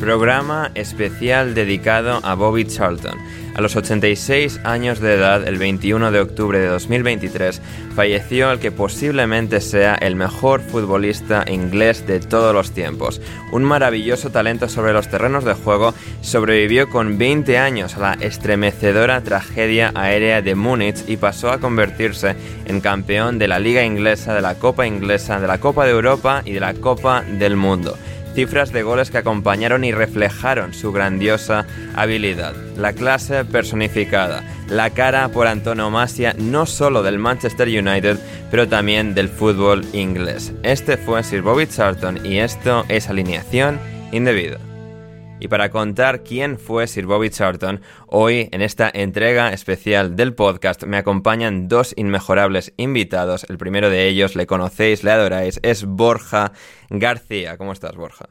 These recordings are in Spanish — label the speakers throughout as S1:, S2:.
S1: programa especial dedicado a Bobby Charlton. A los 86 años de edad, el 21 de octubre de 2023, falleció el que posiblemente sea el mejor futbolista inglés de todos los tiempos. Un maravilloso talento sobre los terrenos de juego, sobrevivió con 20 años a la estremecedora tragedia aérea de Múnich y pasó a convertirse en campeón de la Liga Inglesa, de la Copa Inglesa, de la Copa de Europa y de la Copa del Mundo cifras de goles que acompañaron y reflejaron su grandiosa habilidad. La clase personificada, la cara por antonomasia no solo del Manchester United, pero también del fútbol inglés. Este fue Sir Bobby Charlton y esto es alineación indebida. Y para contar quién fue Sir Bobby Charlton, hoy en esta entrega especial del podcast me acompañan dos inmejorables invitados. El primero de ellos le conocéis, le adoráis, es Borja García. ¿Cómo estás, Borja?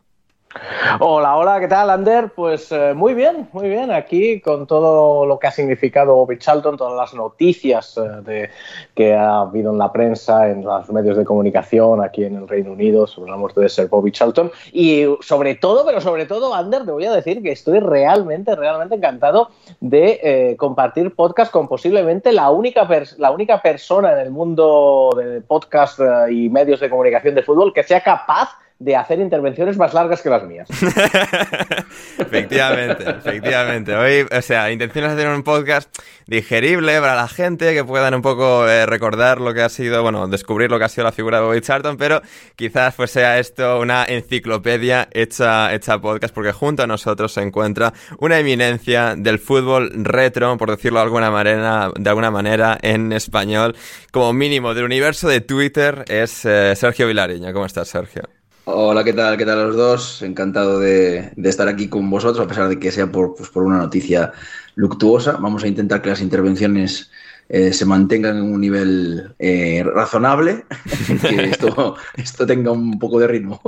S2: Hola, hola, ¿qué tal, Ander? Pues eh, muy bien, muy bien, aquí con todo lo que ha significado Bobby Charlton, todas las noticias eh, de, que ha habido en la prensa, en los medios de comunicación aquí en el Reino Unido sobre la muerte de Sir Bobby Charlton. Y sobre todo, pero sobre todo, Ander, te voy a decir que estoy realmente, realmente encantado de eh, compartir podcast con posiblemente la única, la única persona en el mundo de podcast y medios de comunicación de fútbol que sea capaz de hacer intervenciones más largas que las mías.
S1: efectivamente, efectivamente. Hoy, o sea, intenciones de hacer un podcast digerible para la gente, que puedan un poco eh, recordar lo que ha sido, bueno, descubrir lo que ha sido la figura de Bobby Charlton, pero quizás pues sea esto una enciclopedia hecha, hecha podcast, porque junto a nosotros se encuentra una eminencia del fútbol retro, por decirlo de alguna manera, de alguna manera en español, como mínimo del universo de Twitter, es eh, Sergio Vilariña. ¿Cómo estás, Sergio?
S3: Hola, ¿qué tal? ¿Qué tal los dos? Encantado de, de estar aquí con vosotros, a pesar de que sea por, pues, por una noticia luctuosa. Vamos a intentar que las intervenciones eh, se mantengan en un nivel eh, razonable, que esto, esto tenga un poco de ritmo.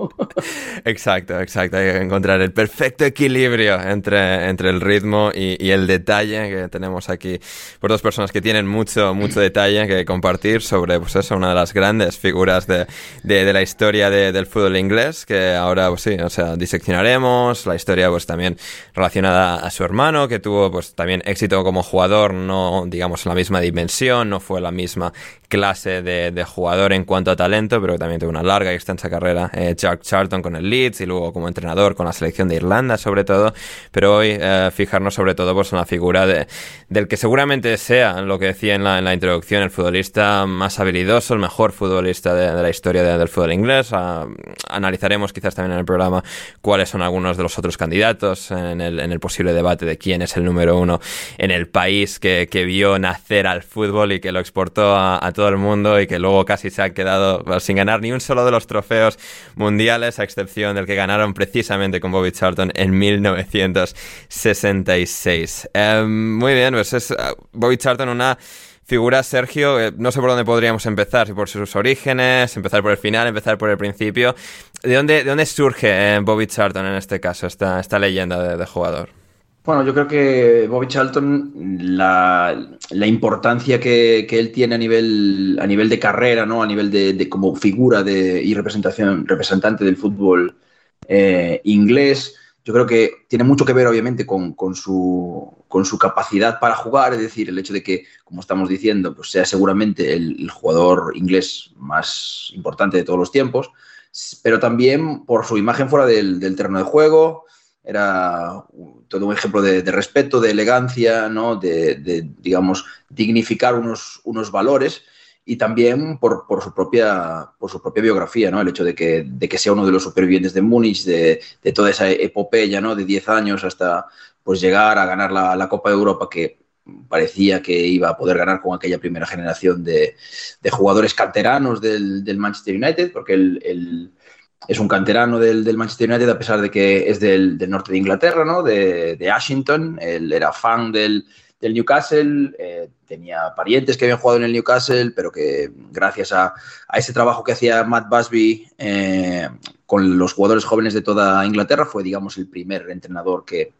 S1: Exacto, exacto. Hay que encontrar el perfecto equilibrio entre, entre el ritmo y, y, el detalle que tenemos aquí por dos personas que tienen mucho, mucho detalle que compartir sobre, pues eso, una de las grandes figuras de, de, de la historia de, del fútbol inglés, que ahora, pues sí, o sea, diseccionaremos, la historia, pues también relacionada a su hermano, que tuvo, pues también éxito como jugador, no, digamos, en la misma división dimensión, no fue la misma clase de, jugador en cuanto a talento, pero también tuvo una larga y extensa carrera. Eh, Charlton con el Leeds y luego como entrenador con la selección de Irlanda, sobre todo. Pero hoy eh, fijarnos sobre todo pues, en la figura de, del que seguramente sea, lo que decía en la, introducción, el futbolista más habilidoso, el mejor futbolista de, la historia del fútbol inglés. Ah, analizaremos quizás también en el programa cuáles son algunos de los otros candidatos en el, en el posible debate de quién es el número uno en el país que, que vio nacer al fútbol y que lo exportó a, todo el mundo y que luego casi se han quedado sin ganar ni un solo de los trofeos mundiales, a excepción del que ganaron precisamente con Bobby Charlton en 1966. Em, muy bien, pues es uh, Bobby Charlton una figura, Sergio, eh, no sé por dónde podríamos empezar, si por sus orígenes, empezar por el final, empezar por el principio. ¿De dónde, de dónde surge eh, Bobby Charlton en este caso, esta, esta leyenda de jugador?
S3: Bueno, yo creo que Bobby Charlton, la, importancia que, él tiene a nivel, a nivel de carrera, ¿no? a nivel de, como figura de, y representación, representante del fútbol eh, inglés, yo creo que tiene mucho que ver, obviamente, con, su, con, su, capacidad para jugar, es decir, el hecho de que, como estamos diciendo, pues sea seguramente el, jugador inglés más importante de todos los tiempos, pero también por su imagen fuera del, del terreno de juego, era todo un ejemplo de, respeto, de elegancia, ¿no? de, digamos, dignificar unos, unos valores y también por, su propia, por su propia biografía, ¿no? el hecho de que, de que sea uno de los supervivientes de Múnich, de, toda esa epopeya ¿no? de 10 años hasta pues, llegar a ganar la, Copa de Europa que parecía que iba a poder ganar con aquella primera generación de, jugadores canteranos del, Manchester United, porque el es un canterano del, Manchester United, a pesar de que es del, norte de Inglaterra, ¿no? de, de Ashington. Él era fan del, Newcastle, eh, tenía parientes que habían jugado en el Newcastle, pero que gracias a, ese trabajo que hacía Matt Busby eh, con los jugadores jóvenes de toda Inglaterra, fue, digamos, el primer entrenador que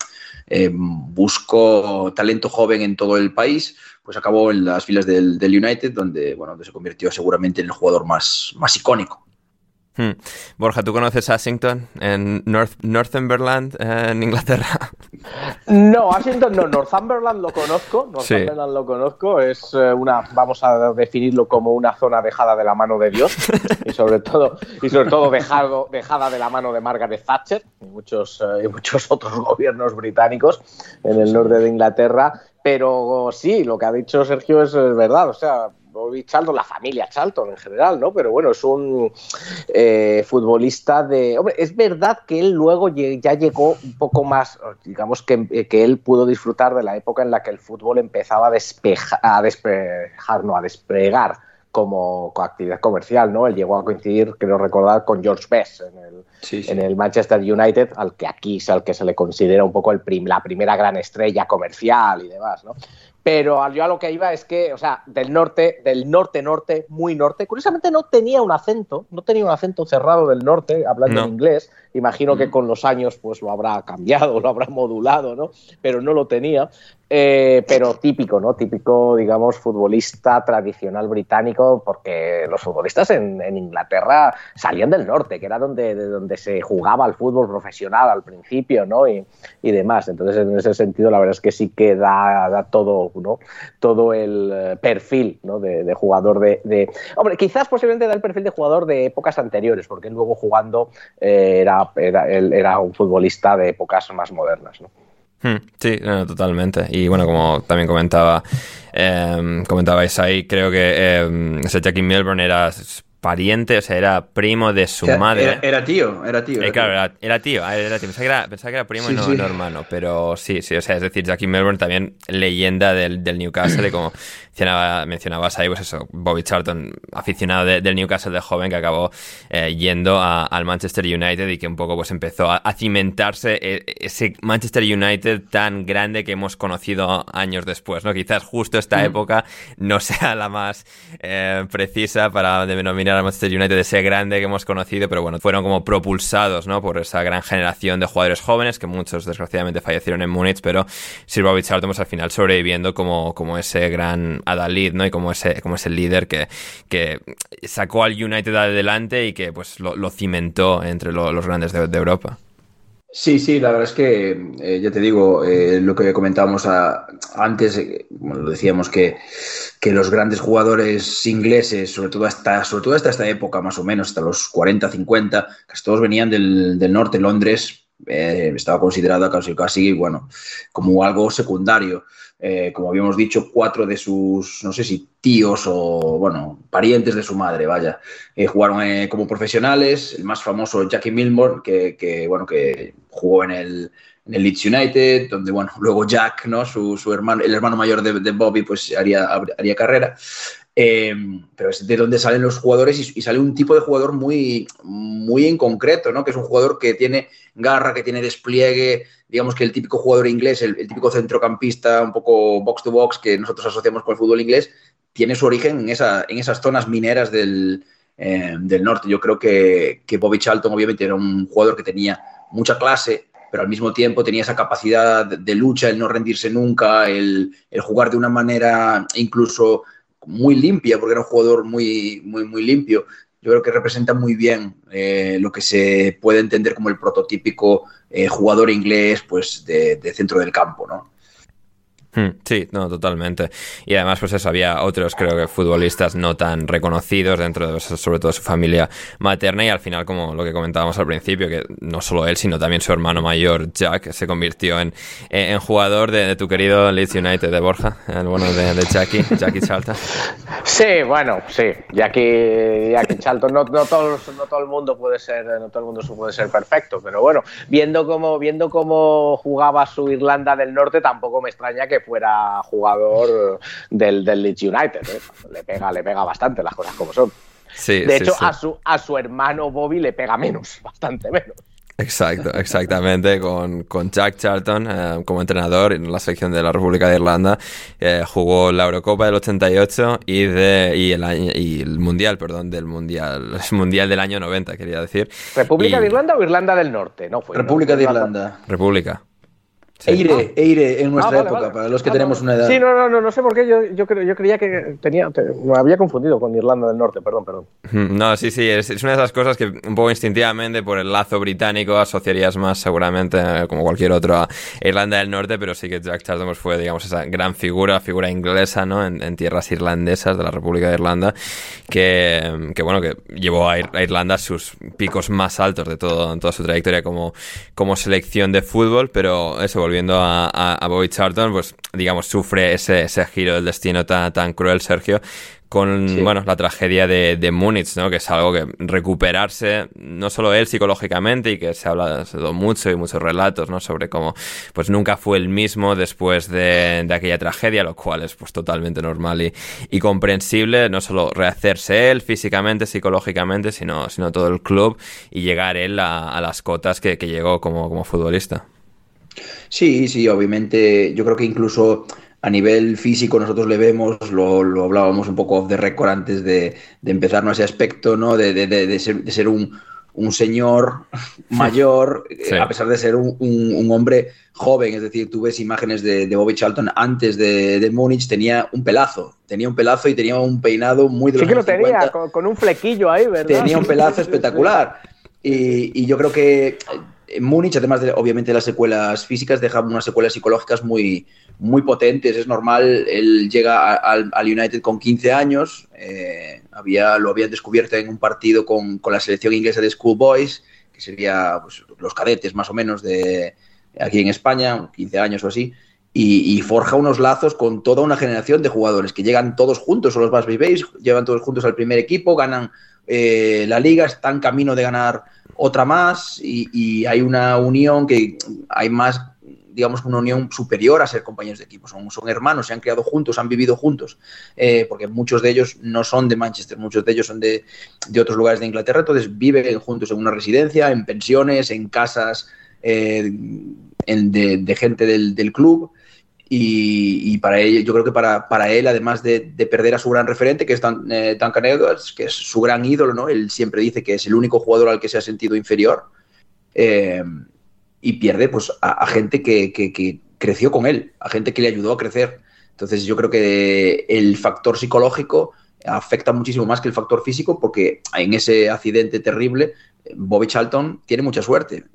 S3: eh, buscó talento joven en todo el país, pues acabó en las filas del, United, donde, bueno, donde se convirtió seguramente en el jugador más, más icónico
S1: Hmm. Borja, ¿tú conoces Ashington en North, Northumberland, en Inglaterra?
S2: No, Ashington no, Northumberland lo conozco, Northumberland lo conozco, es eh, una, vamos a definirlo como una zona dejada de la mano de Dios y sobre todo, y sobre todo dejado, dejada de la mano de Margaret Thatcher y muchos, eh, y muchos otros gobiernos británicos en el norte de Inglaterra, pero sí, lo que ha dicho Sergio es verdad, o sea, Bobby Charlton, la familia Charlton en general, ¿no? Pero bueno, es un eh, futbolista de... Hombre, es verdad que él luego ya llegó un poco más, digamos que, que, él pudo disfrutar de la época en la que el fútbol empezaba a, despejar, a despejar, no, a despegar como, actividad comercial, ¿no? Él llegó a coincidir, creo recordar, con George Best en el, en el Manchester United, al que aquí es al que se le considera un poco el la primera gran estrella comercial y demás, ¿no? Pero yo a lo que iba es que, o sea, del norte, del norte-norte, muy norte, curiosamente no tenía un acento, no tenía un acento cerrado del norte, hablando en inglés. Imagino que con los años pues lo habrá cambiado, lo habrá modulado, ¿no? Pero no lo tenía. Eh, pero típico, ¿no? Típico, digamos, futbolista tradicional británico, porque los futbolistas en, Inglaterra salían del norte, que era donde, de donde se jugaba el fútbol profesional al principio, ¿no? Y, demás. Entonces, en ese sentido, la verdad es que sí que da, todo, ¿no? Todo el eh, perfil, ¿no? De, jugador de, Hombre, quizás posiblemente da el perfil de jugador de épocas anteriores, porque luego jugando eh, era, era, un futbolista de épocas más modernas, ¿no?
S1: Hmm, sí, totalmente. Y bueno, como también comentaba, eh, comentabais ahí, creo que eh, ese Jackie Melbourne era pariente, o sea, era primo de su madre.
S3: Era, tío, era tío.
S1: Eh, claro, Era, tío, ah, era, tío. Pensaba que era, pensaba que era primo y no, hermano, pero sí, sí, o sea, es decir, Jackie Melbourne también leyenda del, del Newcastle, como mencionabas ahí, pues eso, Bobby Charlton, aficionado del Newcastle de joven que acabó eh, yendo al Manchester United y que un poco pues empezó a, cimentarse eh, ese Manchester United tan grande que hemos conocido años después, ¿no? Quizás justo esta mm. época no sea la más precisa para denominar al Manchester United ese grande que hemos conocido, pero bueno, fueron como propulsados, ¿no? Por esa gran generación de jugadores jóvenes, que muchos desgraciadamente fallecieron en Múnich, pero Charlton pues, al final sobreviviendo como, como ese gran adalid, ¿no? Y como ese, como ese líder que, que sacó al United adelante y que pues lo, cimentó entre los grandes de Europa.
S3: Sí, sí, la verdad es que, eh, ya te digo, eh, lo que comentábamos antes, eh, lo decíamos que, que, los grandes jugadores ingleses, sobre todo, hasta, sobre todo hasta esta época más o menos, hasta los 40, 50, casi todos venían del, del norte, Londres, estaba considerada casi, casi, bueno, como algo secundario. Eh, como habíamos dicho, cuatro de sus, no sé si tíos o, bueno, parientes de su madre, vaya, eh, jugaron eh, como profesionales. El más famoso, Jackie Milmore, que, bueno, que jugó en el, en el, Leeds United, donde, bueno, luego Jack, ¿no? Su, su hermano, el hermano mayor de, de Bobby, pues haría, haría carrera. Pero es de donde salen los jugadores y, sale un tipo de jugador muy, muy en concreto, ¿no? Que es un jugador que tiene garra, que tiene despliegue, digamos que el típico jugador inglés, el, típico centrocampista, un poco box to box que nosotros asociamos con el fútbol inglés, tiene su origen en, esa, en esas zonas mineras del, eh, del norte. Yo creo que, que Bobby Charlton obviamente era un jugador que tenía mucha clase, pero al mismo tiempo tenía esa capacidad de lucha, el no rendirse nunca, el, el, jugar de una manera incluso muy limpia, porque era un jugador muy, muy, muy limpio. Yo creo que representa muy bien eh, lo que se puede entender como el prototípico eh, jugador inglés pues, de, de, centro del campo, ¿no?
S1: Hmm, sí, no, totalmente. Y además, pues eso, había otros, creo que futbolistas no tan reconocidos dentro de, sobre todo, su familia materna y al final, como lo que comentábamos al principio, que no solo él, sino también su hermano mayor, Jack, se convirtió en, en jugador de, tu querido Leeds United de Borja, el bueno de, de Jackie, Jackie Charlton.
S2: Sí, bueno, sí, Jackie, Jackie Charlton, no, no, todo, no todo el mundo puede ser, no todo el mundo puede ser perfecto, pero bueno, viendo cómo, viendo cómo jugaba su Irlanda del Norte, tampoco me extraña que fuera jugador del, del Leeds United. ¿eh? Le, pega, le pega bastante las cosas como son. de hecho, A, su, a su hermano Bobby le pega menos, bastante menos.
S1: Exacto, exactamente, con, con Jack Charlton eh, como entrenador en la selección de la República de Irlanda. Eh, jugó la Eurocopa del 88 y, de, y, el, y el Mundial, perdón, del Mundial, el Mundial del año 90, quería decir.
S2: ¿República de Irlanda o Irlanda del Norte? No fue.
S3: República de Irlanda.
S1: República.
S3: Eire, Eire en nuestra ah, época, para los que ah, tenemos una edad.
S2: Sí, no, no, no, no sé por qué, yo, yo, yo creía que tenía, me había confundido con Irlanda del Norte, perdón, perdón.
S1: No, sí, sí, es, una de esas cosas que un poco instintivamente por el lazo británico asociarías más seguramente, eh, como cualquier otro, a Irlanda del Norte, pero sí que Jack Charlton pues, fue, digamos, esa gran figura, figura inglesa, ¿no? En, tierras irlandesas de la República de Irlanda, que, que bueno, que llevó a, Irlanda a sus picos más altos de todo, en toda su trayectoria como, como selección de fútbol, pero eso, volviendo a, a, Bobby Charlton, pues digamos, sufre ese, ese giro del destino tan, tan cruel, Sergio, con bueno, la tragedia de, de, Múnich, ¿no? que es algo que recuperarse, no solo él psicológicamente, y que se habla mucho y muchos relatos ¿no? sobre cómo pues nunca fue el mismo después de, de aquella tragedia, lo cual es pues totalmente normal y, y, comprensible, no solo rehacerse él físicamente, psicológicamente, sino, sino todo el club y llegar él a, a las cotas que, que llegó como, como futbolista.
S3: Sí, sí, obviamente yo creo que incluso a nivel físico nosotros le vemos, lo, lo hablábamos un poco off the record antes de, de empezar ese aspecto, ¿no? De, de, de ser, ser, un, un señor mayor, sí. a pesar de ser un, un, un, hombre joven, es decir, tú ves imágenes de, de Bobby Charlton antes de, de, Múnich, tenía un pelazo, tenía un pelazo y tenía un peinado muy de
S2: Sí que lo tenía, con, con, un flequillo ahí, ¿verdad?
S3: Tenía un pelazo espectacular. Y, y yo creo que Múnich, además de obviamente las secuelas físicas, deja unas secuelas psicológicas muy, muy potentes. Es normal, él llega al, United con 15 años, eh, había, lo habían descubierto en un partido con, con la selección inglesa de Schoolboys, que sería pues, los cadetes más o menos de aquí en España, 15 años o así. Y, forja unos lazos con toda una generación de jugadores que llegan todos juntos, son los Busby Bays, llevan todos juntos al primer equipo, ganan eh, la liga, están camino de ganar otra más y, hay una unión que hay más, digamos, una unión superior a ser compañeros de equipo. Son, hermanos, se han criado juntos, han vivido juntos, eh, porque muchos de ellos no son de Manchester, muchos de ellos son de, otros lugares de Inglaterra, entonces viven juntos en una residencia, en pensiones, en casas eh, en, de, gente del club. Y, y, para él, yo creo que para, para él, además de, de, perder a su gran referente, que es Dan, eh, Duncan Edwards, que es su gran ídolo, ¿no? Él siempre dice que es el único jugador al que se ha sentido inferior. Eh, y pierde pues, a, a gente que, que, que, creció con él, a gente que le ayudó a crecer. Entonces yo creo que el factor psicológico afecta muchísimo más que el factor físico, porque en ese accidente terrible, Bobby Charlton tiene mucha suerte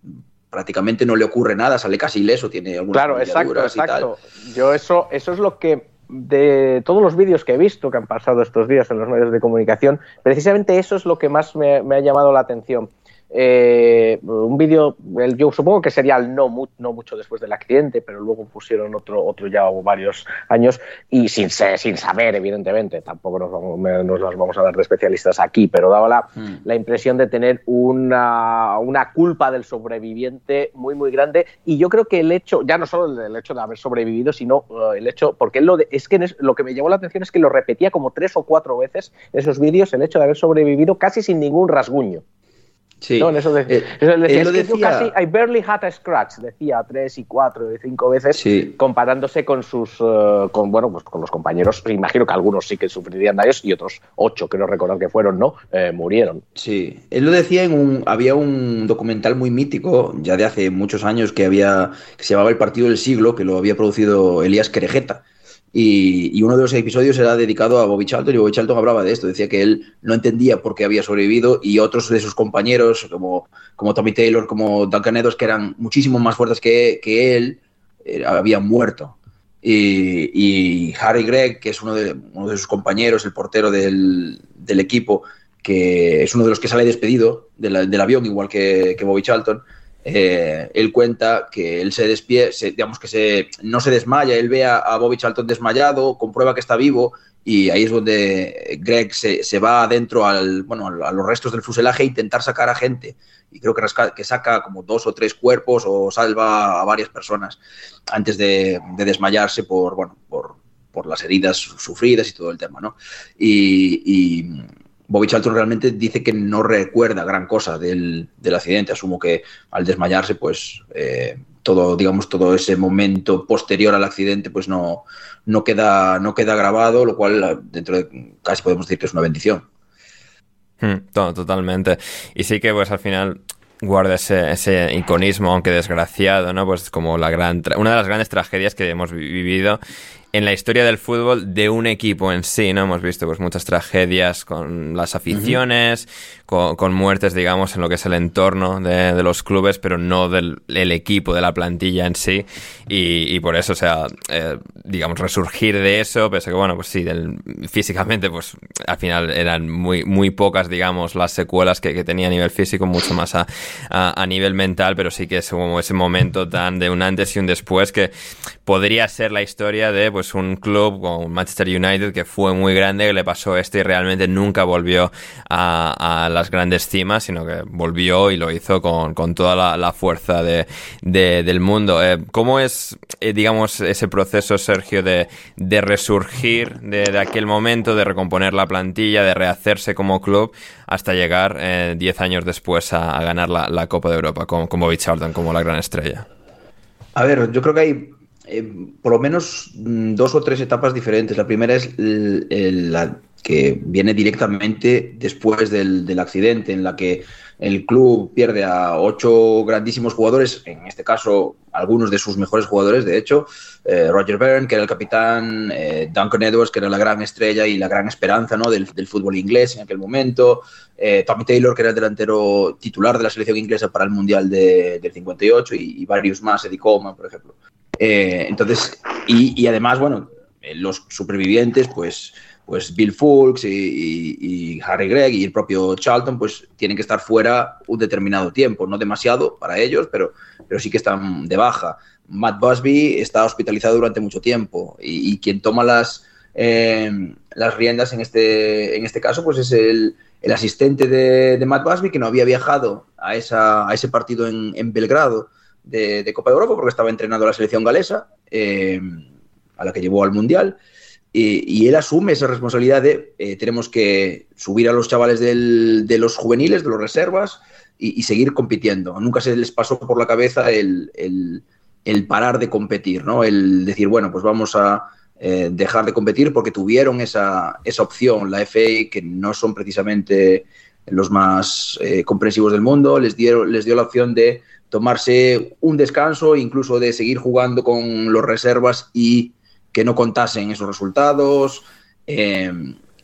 S3: prácticamente no le ocurre nada, sale casi ileso, tiene algunas
S2: Claro, exacto, exacto. Yo eso, eso es lo que de todos los vídeos que he visto que han pasado estos días en los medios de comunicación, precisamente eso es lo que más me, me ha llamado la atención. Eh, un vídeo, yo supongo que sería el no, no mucho después del accidente, pero luego pusieron otro, otro ya varios años y sin, sin saber, evidentemente, tampoco nos, vamos, nos las vamos a dar de especialistas aquí, pero daba la, mm. la impresión de tener una, una, culpa del sobreviviente muy, muy grande. Y yo creo que el hecho, ya no solo el, hecho de haber sobrevivido, sino uh, el hecho, porque él lo de, es que lo que me llamó la atención es que lo repetía como tres o cuatro veces en esos vídeos, el hecho de haber sobrevivido casi sin ningún rasguño.
S3: Sí.
S2: No, eso, eh, eso decía, es decía... casi, I barely had a scratch, decía tres y cuatro y cinco veces,
S3: sí.
S2: comparándose con sus, uh, con, bueno, pues con los compañeros. Imagino que algunos sí que sufrirían daños y otros ocho, que no recordar que fueron, ¿no? Eh, murieron.
S3: Sí, él lo decía en un, había un documental muy mítico, ya de hace muchos años, que había, que se llamaba El Partido del Siglo, que lo había producido Elías Querejeta y, uno de los episodios era dedicado a Bobby Charlton y Bobby Charlton hablaba de esto, decía que él no entendía por qué había sobrevivido y otros de sus compañeros, como, como Tommy Taylor, como Duncan Edwards, que eran muchísimo más fuertes que, que él, eh, habían muerto. Y, Harry Gregg, que es uno de, uno de sus compañeros, el portero del, del, equipo, que es uno de los que sale despedido del avión, igual que, que Bobby Charlton, eh, él cuenta que él se despierta, digamos que se, no se desmaya, él ve a, Bobby Charlton desmayado, comprueba que está vivo y ahí es donde Greg se, va adentro al, bueno, a los restos del fuselaje a intentar sacar a gente. Y creo que, que saca como dos o tres cuerpos o salva a varias personas antes de, desmayarse por, bueno, por, por, las heridas sufridas y todo el tema. ¿no? y Bobby Charlton realmente dice que no recuerda gran cosa del, accidente. Asumo que al desmayarse, pues eh, todo, digamos, todo ese momento posterior al accidente, pues no, no, queda, no queda grabado, lo cual dentro de casi podemos decir que es una bendición.
S1: Hmm, totalmente. Y sí que pues al final guarda ese, ese, iconismo, aunque desgraciado, ¿no? Pues como la gran una de las grandes tragedias que hemos vivido en la historia del fútbol de un equipo en sí, ¿no? Hemos visto pues muchas tragedias con las aficiones, con, muertes, digamos, en lo que es el entorno de, los clubes, pero no del equipo, de la plantilla en sí. Y, por eso, o sea, eh, digamos, resurgir de eso, pese que, bueno, pues sí, físicamente, pues al final eran muy, muy pocas, digamos, las secuelas que, tenía a nivel físico, mucho más a, a, nivel mental, pero sí que es como ese momento tan de un antes y un después que podría ser la historia de, pues, un club como Manchester United que fue muy grande, que le pasó esto y realmente nunca volvió a, las grandes cimas, sino que volvió y lo hizo con, toda la, fuerza de, del mundo. Eh, ¿Cómo es, eh, digamos, ese proceso, Sergio, de, resurgir de, aquel momento, de recomponer la plantilla, de rehacerse como club, hasta llegar 10 eh, años después a, ganar la, Copa de Europa con, con Bobby Charlton como la gran estrella?
S3: A ver, yo creo que hay eh, por lo menos mm, dos o tres etapas diferentes. La primera es la que viene directamente después del, accidente, en la que el club pierde a ocho grandísimos jugadores, en este caso algunos de sus mejores jugadores, de hecho, eh, Roger Byrne, que era el capitán, eh, Duncan Edwards, que era la gran estrella y la gran esperanza ¿no? del, fútbol inglés en aquel momento, Tommy Taylor, que era el delantero titular de la selección inglesa para el Mundial del 58 y, y, varios más, Eddie Coleman, por ejemplo. Eh, entonces, y, además, bueno, eh, los supervivientes, pues, pues Bill Fulks y, Harry Gregg y el propio Charlton, pues tienen que estar fuera un determinado tiempo, no demasiado para ellos, pero, pero sí que están de baja. Matt Busby está hospitalizado durante mucho tiempo y, quien toma las, eh, las riendas en este, en este caso, pues es el, el asistente de, Matt Busby, que no había viajado a, esa, a ese partido en, en Belgrado de, Copa de Europa porque estaba entrenando a la selección galesa, eh, a la que llevó al Mundial. Y, él asume esa responsabilidad de eh, tenemos que subir a los chavales de los juveniles, de los reservas, y, seguir compitiendo. Nunca se les pasó por la cabeza el, parar de competir, ¿no? El decir, bueno, pues vamos a eh, dejar de competir porque tuvieron esa, esa opción. La FA, que no son precisamente los más comprensivos del mundo, les, dieron, les dio la opción de tomarse un descanso, incluso de seguir jugando con los reservas y que no contasen esos resultados. Eh,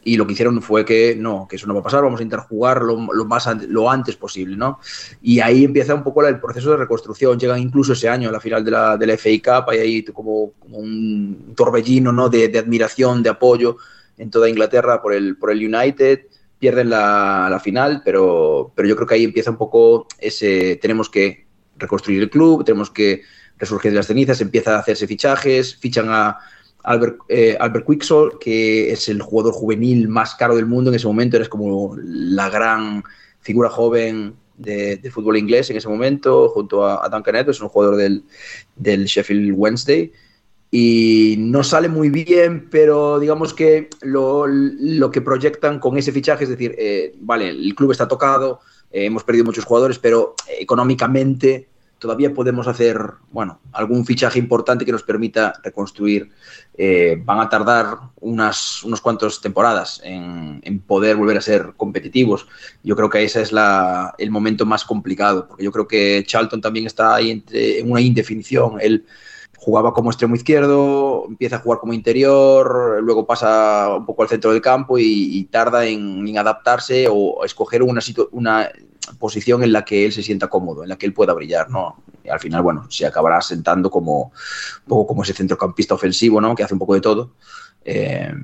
S3: y lo que hicieron fue que no, que eso no va a pasar, vamos a intentar jugar lo, más lo antes posible, ¿no? Y ahí empieza un poco el proceso de reconstrucción, llegan incluso ese año a la final de la, de la FA Cup, hay ahí como, un torbellino, ¿no? De, admiración, de apoyo en toda Inglaterra por el, por el United, pierden la, la, final, pero, pero yo creo que ahí empieza un poco ese, tenemos que reconstruir el club, tenemos que resurgir de las cenizas, empieza a hacerse fichajes, fichan a Albert, eh, Quicksall, que es el jugador juvenil más caro del mundo en ese momento, eres como la gran figura joven de, fútbol inglés en ese momento, junto a, Duncan Edwards, un jugador del, Sheffield Wednesday. Y no sale muy bien, pero digamos que lo, que proyectan con ese fichaje es decir, eh, vale, el club está tocado, eh, hemos perdido muchos jugadores, pero económicamente todavía podemos hacer, bueno, algún fichaje importante que nos permita reconstruir. Eh, van a tardar unas unos cuantos temporadas en, poder volver a ser competitivos. Yo creo que ese es la, el momento más complicado, porque yo creo que Charlton también está ahí entre, en una indefinición. Él jugaba como extremo izquierdo, empieza a jugar como interior, luego pasa un poco al centro del campo y, tarda en, adaptarse o escoger una, una posición en la que él se sienta cómodo, en la que él pueda brillar, ¿no? Y al final, bueno, se acabará sentando como un poco como ese centrocampista ofensivo, ¿no? Que hace un poco de todo. Eh,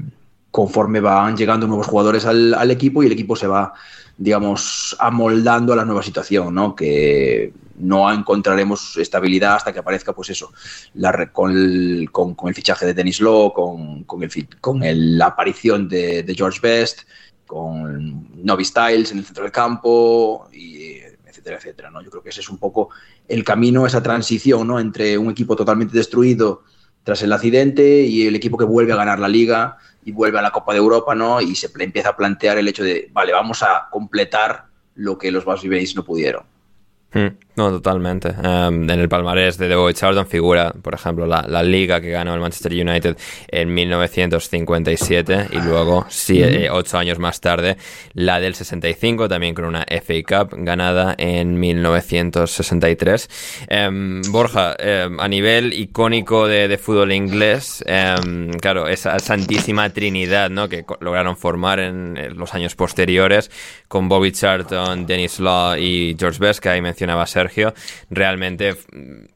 S3: conforme van llegando nuevos jugadores al, equipo y el equipo se va, digamos, amoldando a la nueva situación, ¿no? Que no encontraremos estabilidad hasta que aparezca, pues eso, la, con, el, con, el fichaje de Dennis Law, con, el, la aparición de, George Best, con Novi Styles en el centro del campo, etcétera, etcétera. ¿no? Yo creo que ese es un poco el camino, esa transición ¿no? entre un equipo totalmente destruido tras el accidente y el equipo que vuelve a ganar la liga y vuelve a la Copa de Europa, ¿no? Y se empieza a plantear el hecho de, vale, vamos a completar lo que los Basby no pudieron.
S1: Hmm. No, totalmente. Em, en el palmarés de Boy Charlton figura, por ejemplo, la, la, liga que ganó el Manchester United en 1957 y luego, eh, ocho años más tarde, la del 65, también con una FA Cup ganada en 1963. Em, Borja, em, a nivel icónico de, de fútbol inglés, claro, esa santísima trinidad ¿no? que lograron formar en, los años posteriores con Bobby Charlton, Dennis Law y George Best, que ahí mencionaba Realmente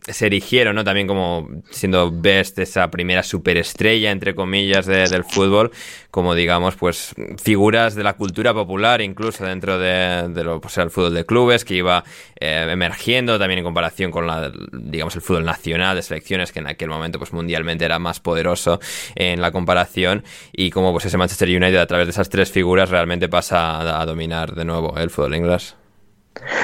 S1: se erigieron, ¿no? También como siendo Best esa primera superestrella, entre comillas, del fútbol, como digamos, pues figuras de la cultura popular, incluso dentro de, lo pues, el fútbol de clubes, que iba eh, emergiendo también en comparación con la, digamos, el fútbol nacional de selecciones, que en aquel momento, pues mundialmente era más poderoso en la comparación, y como pues ese Manchester United a través de esas tres figuras realmente pasa a dominar de nuevo el fútbol inglés.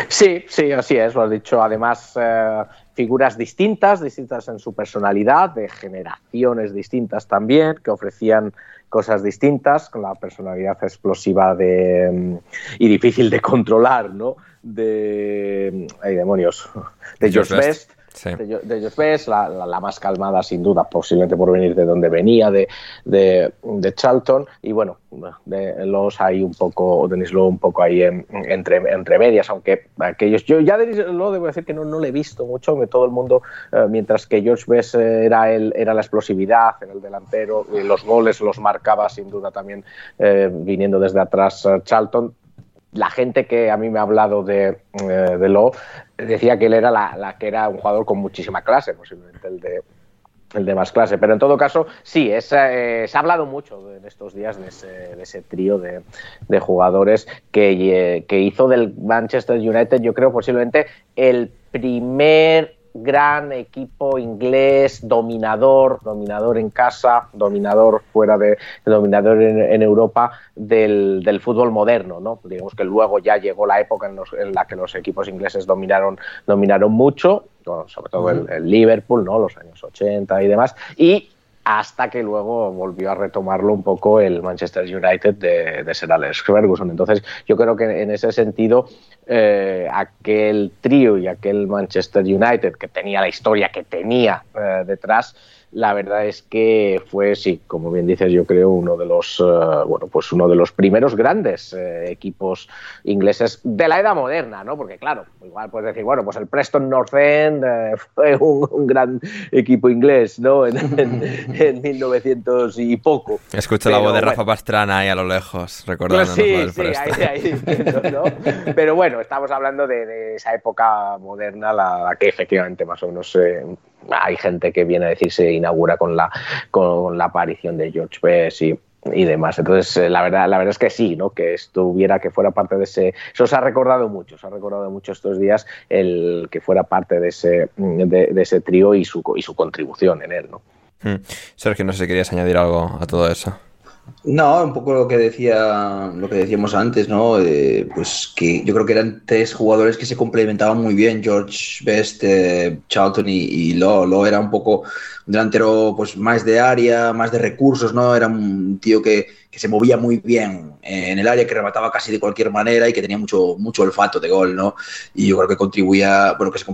S2: Sí, sí, así es, lo has dicho. Además, eh, figuras distintas, distintas en su personalidad, de generaciones distintas también, que ofrecían cosas distintas, con la personalidad explosiva de, mm, y difícil de controlar, ¿no? De. ¡Ay, demonios! De George Best de, de Josh la, la, más calmada sin duda, posiblemente por venir de donde venía, de, de, de Charlton, y bueno, de los hay un poco, Denis Lowe un poco ahí entre, entre medias, aunque aquellos, yo ya Denis Lowe debo decir que no, no le he visto mucho, que todo el mundo, eh, mientras que George Best era, el, era la explosividad, en el delantero, y los goles los marcaba sin duda también eh, viniendo desde atrás eh, Charlton, la gente que a mí me ha hablado de, eh, de Lo decía que él era la, que era un jugador con muchísima clase, posiblemente el de, el de más clase. Pero en todo caso, sí, es, eh, se ha hablado mucho en estos días de ese, trío de, de jugadores que, eh, que hizo del Manchester United, yo creo posiblemente el primer gran equipo inglés, dominador, dominador en casa, dominador fuera de, dominador en, Europa del, del, fútbol moderno, ¿no? Digamos que luego ya llegó la época en, la que los equipos ingleses dominaron, dominaron mucho, sobre todo el, Liverpool, ¿no? Los años 80 y demás, y hasta que luego volvió a retomarlo un poco el Manchester United de, de Sir Ferguson. Entonces, yo creo que en ese sentido eh, aquel trío y aquel Manchester United que tenía la historia que tenía eh, detrás, la verdad es que fue, sí, como bien dices, yo creo uno de los, eh, bueno, pues uno de los primeros grandes eh, equipos ingleses de la era moderna, ¿no? Porque claro, igual puedes decir, bueno, pues el Preston North End eh, fue un, gran equipo inglés, ¿no? En, en, 1900 y poco.
S1: Escucho la voz de Rafa Pastrana ahí a lo lejos, recordando
S2: pues sí, sí, ahí, ahí ¿no? Pero bueno, estamos hablando de, esa época moderna, la, que efectivamente más o menos hay gente que viene a decir se inaugura con la, con la aparición de George Best y, y demás. Entonces, eh, la verdad, la verdad es que sí, ¿no? Que estuviera, que fuera parte de ese. Eso se ha recordado mucho, se ha recordado mucho estos días el que fuera parte de ese, de, ese trío y su, y su contribución en él, ¿no?
S1: Hmm. Sergio, no sé si querías añadir algo a todo eso.
S3: No, un poco lo que decía, lo que decíamos antes, ¿no? Eh, pues que yo creo que eran tres jugadores que se complementaban muy bien, George Best, eh, Charlton y, y Law. Era un poco un delantero pues más de área, más de recursos, ¿no? Era un tío que, se movía muy bien en el área, que remataba casi de cualquier manera y que tenía mucho, mucho olfato de gol, ¿no? Y yo creo que contribuía, bueno, que se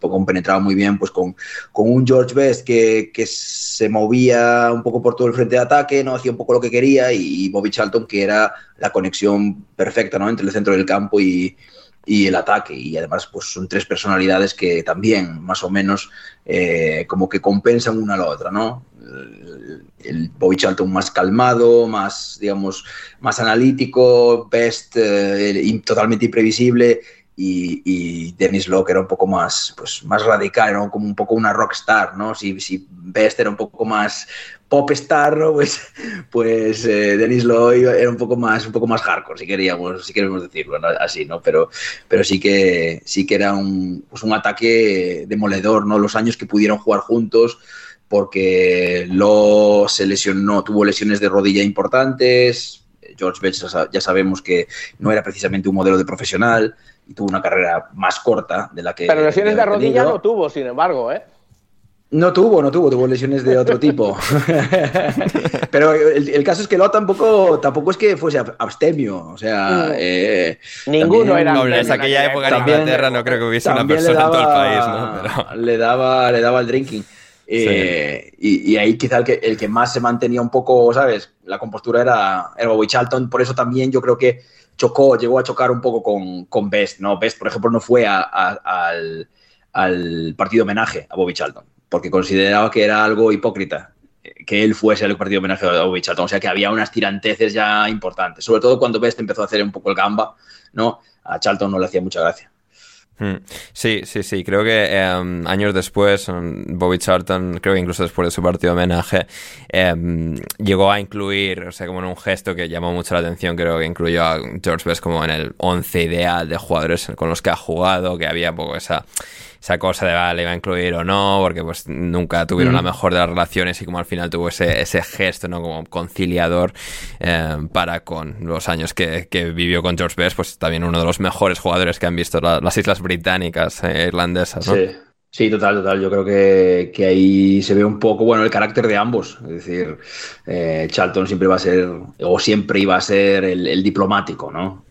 S3: compenetraba muy bien pues con, con un George Best que, que, se movía un poco por todo el frente de ataque, ¿no? Hacía un poco lo que quería y Bobby Charlton que era la conexión perfecta, ¿no? Entre el centro del campo y, y el ataque. Y además, pues son tres personalidades que también, más o menos, eh, como que compensan una a la otra, ¿no? El, Bobby Charlton más calmado, más, digamos, más analítico, Best eh, totalmente imprevisible y, y, Dennis Locke era un poco más, pues, más radical, era como un poco una rockstar, ¿no? Si, si Best era un poco más pop star, ¿no? Pues, pues eh, Dennis era un poco más, un poco más hardcore, si queríamos, si queremos decirlo así, ¿no? Pero, pero sí que sí que era un, pues un ataque demoledor, ¿no? Los años que pudieron jugar juntos, porque Lo se lesionó, tuvo lesiones de rodilla importantes. George Best ya sabemos que no era precisamente un modelo de profesional y tuvo una carrera más corta de la que.
S2: Pero lesiones de rodilla no tuvo, sin embargo, ¿eh?
S3: No tuvo, no tuvo, tuvo lesiones de otro tipo. Pero el, caso es que lo tampoco, tampoco es que fuese abstemio. O sea, eh,
S2: ninguno era.
S1: No, en aquella época en Inglaterra no creo que hubiese una persona en todo el país, ¿no?
S3: Le daba, le daba el drinking. Eh, y, ahí quizá el que, el que más se mantenía un poco, ¿sabes? La compostura era, era Bobby Charlton. Por eso también yo creo que chocó, llegó a chocar un poco con, con Best, ¿no? Best, por ejemplo, no fue al, al, partido homenaje a Bobby Charlton, porque consideraba que era algo hipócrita que él fuese al partido homenaje a Bobby Charlton, o sea que había unas tiranteces ya importantes, sobre todo cuando Best empezó a hacer un poco el gamba, ¿no? A Charlton no le hacía mucha gracia.
S1: Hmm. Sí, sí, sí. Creo que em, años después, Bobby Charlton, creo que incluso después de su partido de homenaje, em, llegó a incluir, o sea, como en un gesto que llamó mucho la atención, creo que incluyó a George Best como en el once ideal de jugadores con los que ha jugado, que había poco esa esa cosa de vale, iba a incluir o no, porque pues nunca tuvieron la mejor de las relaciones y como al final tuvo ese, ese gesto, ¿no? Como conciliador eh, para con los años que, que, vivió con George Best, pues también uno de los mejores jugadores que han visto las islas británicas eh, irlandesas, ¿no?
S3: Sí. Sí, total, total. Yo creo que, que, ahí se ve un poco, bueno, el carácter de ambos. Es decir, eh, Charlton siempre va a ser, o siempre iba a ser el, el diplomático, ¿no?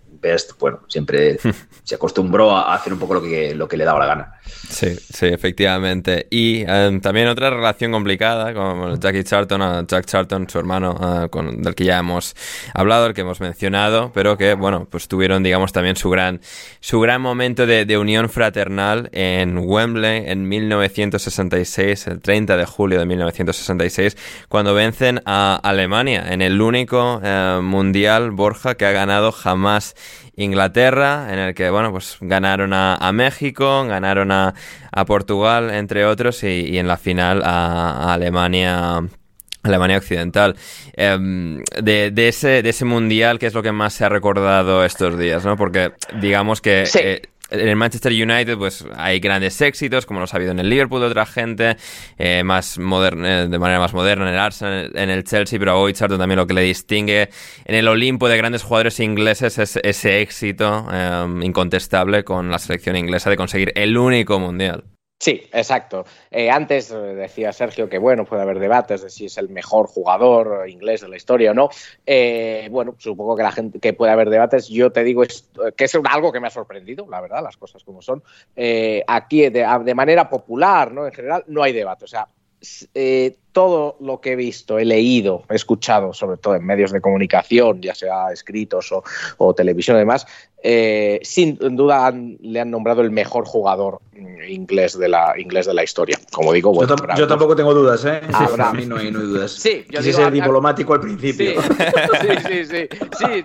S3: Bueno, siempre se acostumbró a hacer un poco lo que, lo que le daba la gana.
S1: Sí, sí, efectivamente. Y em, también otra relación complicada con Jackie Charlton, Jack Charlton, su hermano, eh, con, del que ya hemos hablado, el que hemos mencionado, pero que, bueno, pues tuvieron, digamos, también su gran, su gran momento de, de unión fraternal en Wembley en 1966, el 30 de julio de 1966, cuando vencen a Alemania en el único eh, mundial Borja que ha ganado jamás Inglaterra, en el que, bueno, pues ganaron a, México, ganaron a, Portugal, entre otros, y, en la final a, Alemania. Alemania Occidental. Em, de, ese, de ese mundial, ¿qué es lo que más se ha recordado estos días? ¿no? Porque digamos que eh, en el Manchester United pues hay grandes éxitos como los ha habido en el Liverpool de otra gente eh, más moderna, eh, de manera más moderna en el Arsenal en el Chelsea pero a Bobby también lo que le distingue. En el Olimpo de grandes jugadores ingleses es ese éxito em, incontestable con la selección inglesa de conseguir el único mundial
S2: Sí, exacto. Eh, antes eh, decía Sergio que bueno, puede haber debates de si es el mejor jugador inglés de la historia o no. Eh, bueno, supongo que la gente que puede haber debates. Yo te digo que es algo que me ha sorprendido, la verdad, las cosas como son. aquí de, de, manera popular, ¿no? En general, no hay debate. O sea, todo lo que he visto, he leído, he escuchado, sobre todo en medios de comunicación, ya sea escritos o, televisión y demás, eh, sin duda le han nombrado el mejor jugador inglés de la, inglés de la historia. Como digo,
S3: bueno, yo, tampoco tengo dudas, ¿eh? a mí no hay, dudas.
S2: Sí,
S3: yo Quise ser diplomático al principio.
S2: Sí, sí, sí. sí,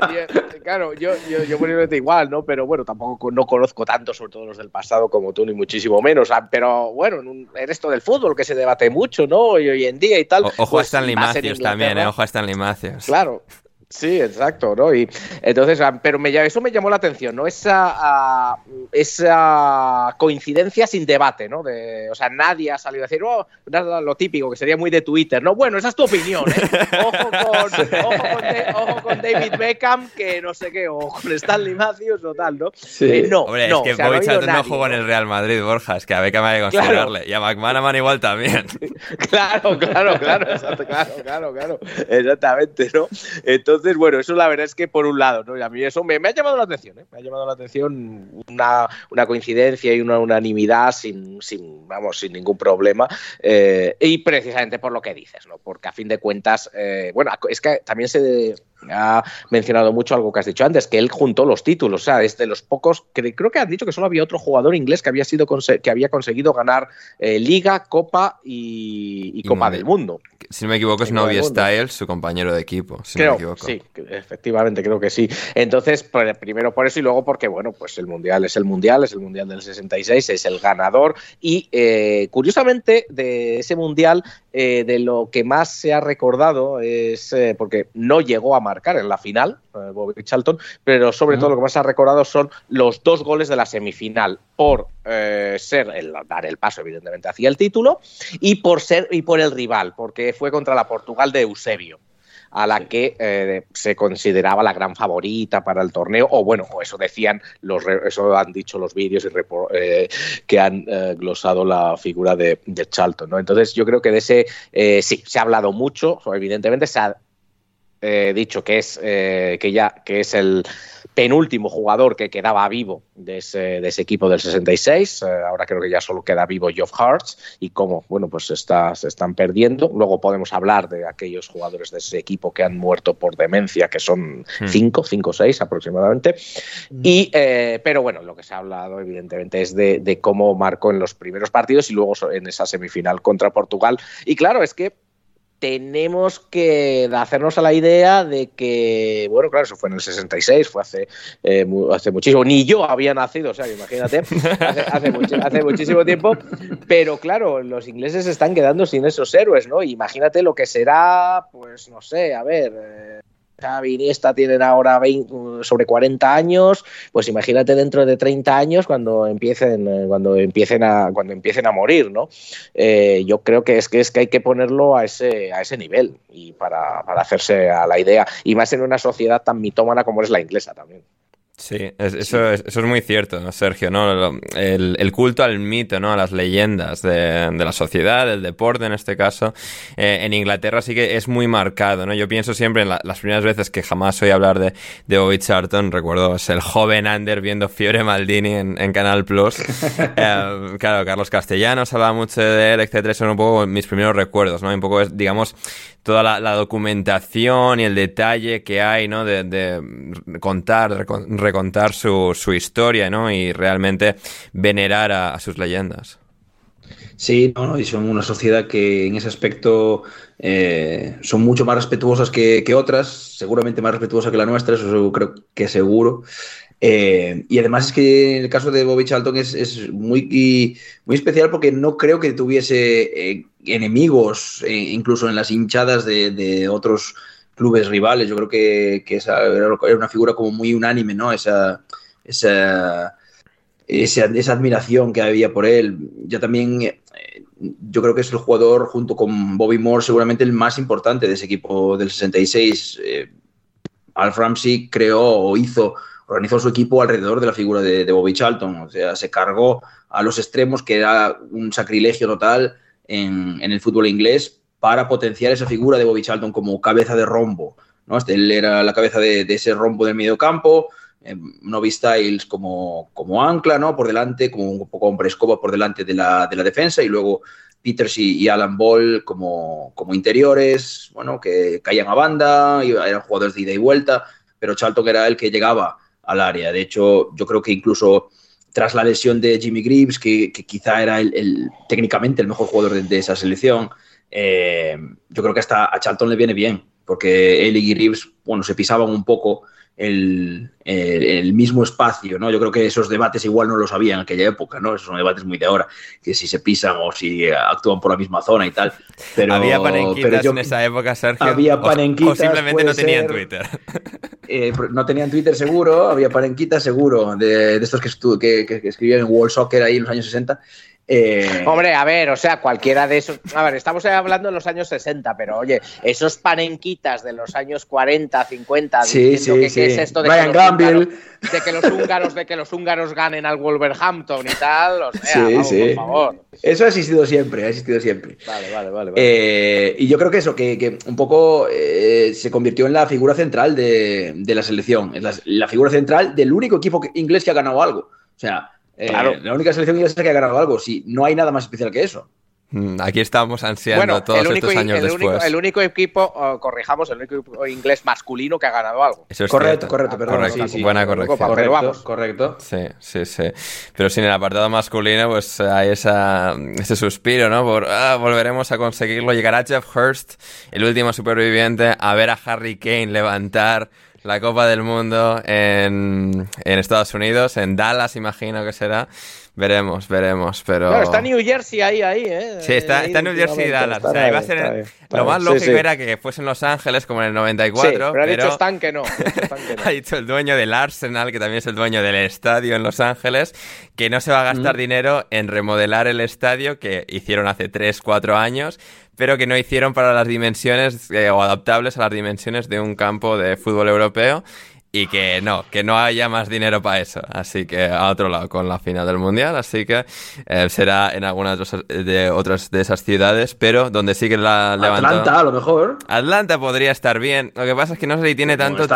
S2: claro, yo, yo, yo igual, ¿no? Pero bueno, tampoco no conozco tanto, sobre todo los del pasado, como tú, ni muchísimo menos. Ah, pero bueno, en, esto del fútbol que se debate mucho, ¿no? Y hoy en día y tal.
S1: ojo a pues, Stanley Matthews también, ¿eh? Ojo a Stanley Matthews.
S2: Claro, Sí, exacto, ¿no? Y entonces, ah, pero me, eso me llamó la atención, ¿no? Esa, ah, esa coincidencia sin debate, ¿no? De, o sea, nadie ha salido a decir, oh, lo típico, que sería muy de Twitter, ¿no? Bueno, esa es tu opinión, ¿eh? Ojo con, David Beckham, que no sé qué, o con Stanley Matthews o tal, ¿no?
S1: Sí. Eh, no, Hombre, es que Bobby Charlton no jugó en el Real Madrid, Borja, es que a Beckham hay que considerarle. Y a McManaman igual también.
S2: claro, claro, claro, exacto, claro, claro, claro, exactamente, ¿no? Entonces, entonces, bueno, eso la verdad es que por un lado, ¿no? Y a mí eso me, ha llamado la atención, ¿eh? Me ha llamado la atención una, coincidencia y una unanimidad sin, sin, vamos, sin ningún problema. Eh, y precisamente por lo que dices, ¿no? Porque a fin de cuentas, eh, bueno, es que también se ha mencionado mucho algo que has dicho antes, que él juntó los títulos, o sea, es de los pocos, que creo que has dicho que solo había otro jugador inglés que había sido que había conseguido ganar Liga, Copa y, Copa del Mundo.
S1: Si no me equivoco es Novia Styles, su compañero de equipo, si no me equivoco.
S2: Sí, efectivamente, creo que sí. Entonces, primero por eso y luego porque, bueno, pues el Mundial es el Mundial, es el Mundial del 66, es el ganador y, eh, curiosamente, de ese Mundial, eh, de lo que más se ha recordado es, eh, porque no llegó a marcar en la final, Bobby Charlton, pero sobre todo lo que más se ha recordado son los dos goles de la semifinal, por ser, el, dar el paso, evidentemente, hacia el título y por ser, y por el rival, porque fue contra la Portugal de Eusebio a la que eh, se consideraba la gran favorita para el torneo, o bueno, eso decían, los, eso han dicho los vídeos y eh, que han eh, glosado la figura de, de, Charlton, ¿no? Entonces yo creo que de ese, sí, se ha hablado mucho, evidentemente se ha dicho que es, que ya, que es el penúltimo jugador que quedaba vivo de ese, equipo del 66. Eh, ahora creo que ya solo queda vivo Geoff Hartz y como, bueno, pues se están perdiendo. Luego podemos hablar de aquellos jugadores de ese equipo que han muerto por demencia, que son hmm. cinco, cinco o seis aproximadamente. Hmm. Y, eh, pero bueno, lo que se ha hablado evidentemente es de, de cómo marcó en los primeros partidos y luego en esa semifinal contra Portugal. Y claro, es que tenemos que hacernos a la idea de que, bueno, claro, eso fue en el 66, fue hace, eh, hace muchísimo, ni yo había nacido, o sea, imagínate, hace, muchísimo tiempo, pero claro, los ingleses están quedando sin esos héroes, ¿no? Imagínate lo que será, pues no sé, a ver, eh, Xavi Iniesta tienen ahora sobre 40 años, pues imagínate dentro de 30 años cuando empiecen, eh, cuando empiecen a, cuando empiecen a morir, ¿no? Eh, yo creo que es que es que hay que ponerlo a ese, a ese nivel y para, para hacerse a la idea, y más en una sociedad tan mitómana como es la inglesa también.
S1: Sí, eso, Es, eso es muy cierto, Sergio, ¿no? El, culto al mito, ¿no? A las leyendas de, la sociedad, del deporte en este caso. Eh, en Inglaterra sí que es muy marcado, ¿no? Yo pienso siempre en las primeras veces que jamás oí hablar de, de Bobby Charlton, recuerdo es el joven Ander viendo Fiore Maldini en, Canal Plus. Eh, claro, Carlos Castellanos hablaba mucho de él, etcétera, son un poco mis primeros recuerdos, ¿no? Un poco, digamos, toda la, documentación y el detalle que hay, ¿no? De, contar, recontar su, su, historia, ¿no? Y realmente venerar a, sus leyendas.
S3: Sí, no, y son una sociedad que en ese aspecto eh, son mucho más respetuosas que, otras, seguramente más respetuosas que la nuestra, eso creo que seguro. Eh, y además es que el caso de Bobby Charlton es, muy, muy especial porque no creo que tuviese eh, enemigos, eh, incluso en las hinchadas de, otros clubes rivales. Yo creo que, esa era una figura como muy unánime, ¿no? Esa, esa, esa, admiración que había por él. Ya también yo creo que es el jugador junto con Bobby Moore seguramente el más importante de ese equipo del 66. Alf Ramsey creó o hizo organizó su equipo alrededor de la figura de, Bobby Charlton. O sea, se cargó a los extremos, que era un sacrilegio total en, el fútbol inglés, para potenciar esa figura de Bobby Charlton como cabeza de rombo. ¿no? Este, él era la cabeza de, ese rombo del medio campo, eh, Novi Styles como, como ancla, ¿no? Por delante, como un poco hombre escoba por delante de la, de la defensa, y luego Peters y, Alan Ball como, como interiores, bueno, que caían a banda, eran jugadores de ida y vuelta, pero Charlton era el que llegaba al área. De hecho, yo creo que incluso tras la lesión de Jimmy Greaves, que, quizá era el, técnicamente el mejor jugador de, esa selección, eh, yo creo que hasta a Charlton le viene bien, porque él y Greaves, bueno, se pisaban un poco el, mismo espacio, ¿no? Yo creo que esos debates igual no los había en aquella época, ¿no? Esos son debates muy de ahora, que si se pisan o si actúan por la misma zona y tal. Pero,
S1: había panenquitas en esa época, Sergio.
S3: Había panenquitas.
S1: O, simplemente no tenían Twitter.
S3: Eh, no tenían Twitter seguro, había panenquitas seguro, de, estos que, que, que, escribían en World Soccer ahí en los años 60.
S2: Eh, Hombre, a ver, o sea, cualquiera de esos. A ver, estamos hablando de los años 60, pero oye, esos panenquitas de los años 40, 50,
S3: sí, sí,
S2: que,
S3: sí.
S2: ¿qué es esto de que, los húngaros, de que los húngaros, de que los húngaros ganen al Wolverhampton y tal, o sea,
S3: sí,
S2: vamos,
S3: sí.
S2: por favor.
S3: Eso ha existido siempre, ha existido siempre.
S2: Vale, vale, vale.
S3: Eh, y yo creo que eso, que, un poco eh, se convirtió en la figura central de, la selección, la, la figura central del único equipo inglés que ha ganado algo. O sea, Claro. Eh, la única selección inglesa que ha ganado algo. Si no hay nada más especial que eso.
S1: Mm, aquí estamos ansiando todos estos años
S2: el
S1: después.
S2: Único, el único equipo, corrijamos, el único equipo inglés masculino que ha ganado algo.
S1: Eso es
S3: correcto, correcto, perdón.
S1: Correcto, sí, sí. Buena corrección.
S3: Correcto, vamos. correcto.
S1: Sí, sí, sí. Pero sin el apartado masculino, pues hay esa, ese suspiro, ¿no? Por ah, volveremos a conseguirlo. Llegará Jeff Hurst, el último superviviente, a ver a Harry Kane levantar la Copa del Mundo en, Estados Unidos, en Dallas imagino que será. Veremos, veremos, pero...
S2: está New Jersey ahí, ahí, ¿eh?
S1: Sí, está, está New Jersey y Dallas. O sea, iba a ser... lo más lógico era que fuese en Los Ángeles, como en el 94, sí,
S2: pero... ha dicho Stan que no.
S1: ha dicho el dueño del Arsenal, que también es el dueño del estadio en Los Ángeles, que no se va a gastar dinero en remodelar el estadio que hicieron hace 3, 4 años, pero que no hicieron para las dimensiones eh, o adaptables a las dimensiones de un campo de fútbol europeo y que no, que no haya más dinero para eso. Así que a otro lado con la final del mundial. Así que eh, será en algunas de otras de esas ciudades, pero donde sí que la levantado.
S3: Atlanta, a lo mejor.
S1: Atlanta podría estar bien. Lo que pasa es que no sé si tiene tanto.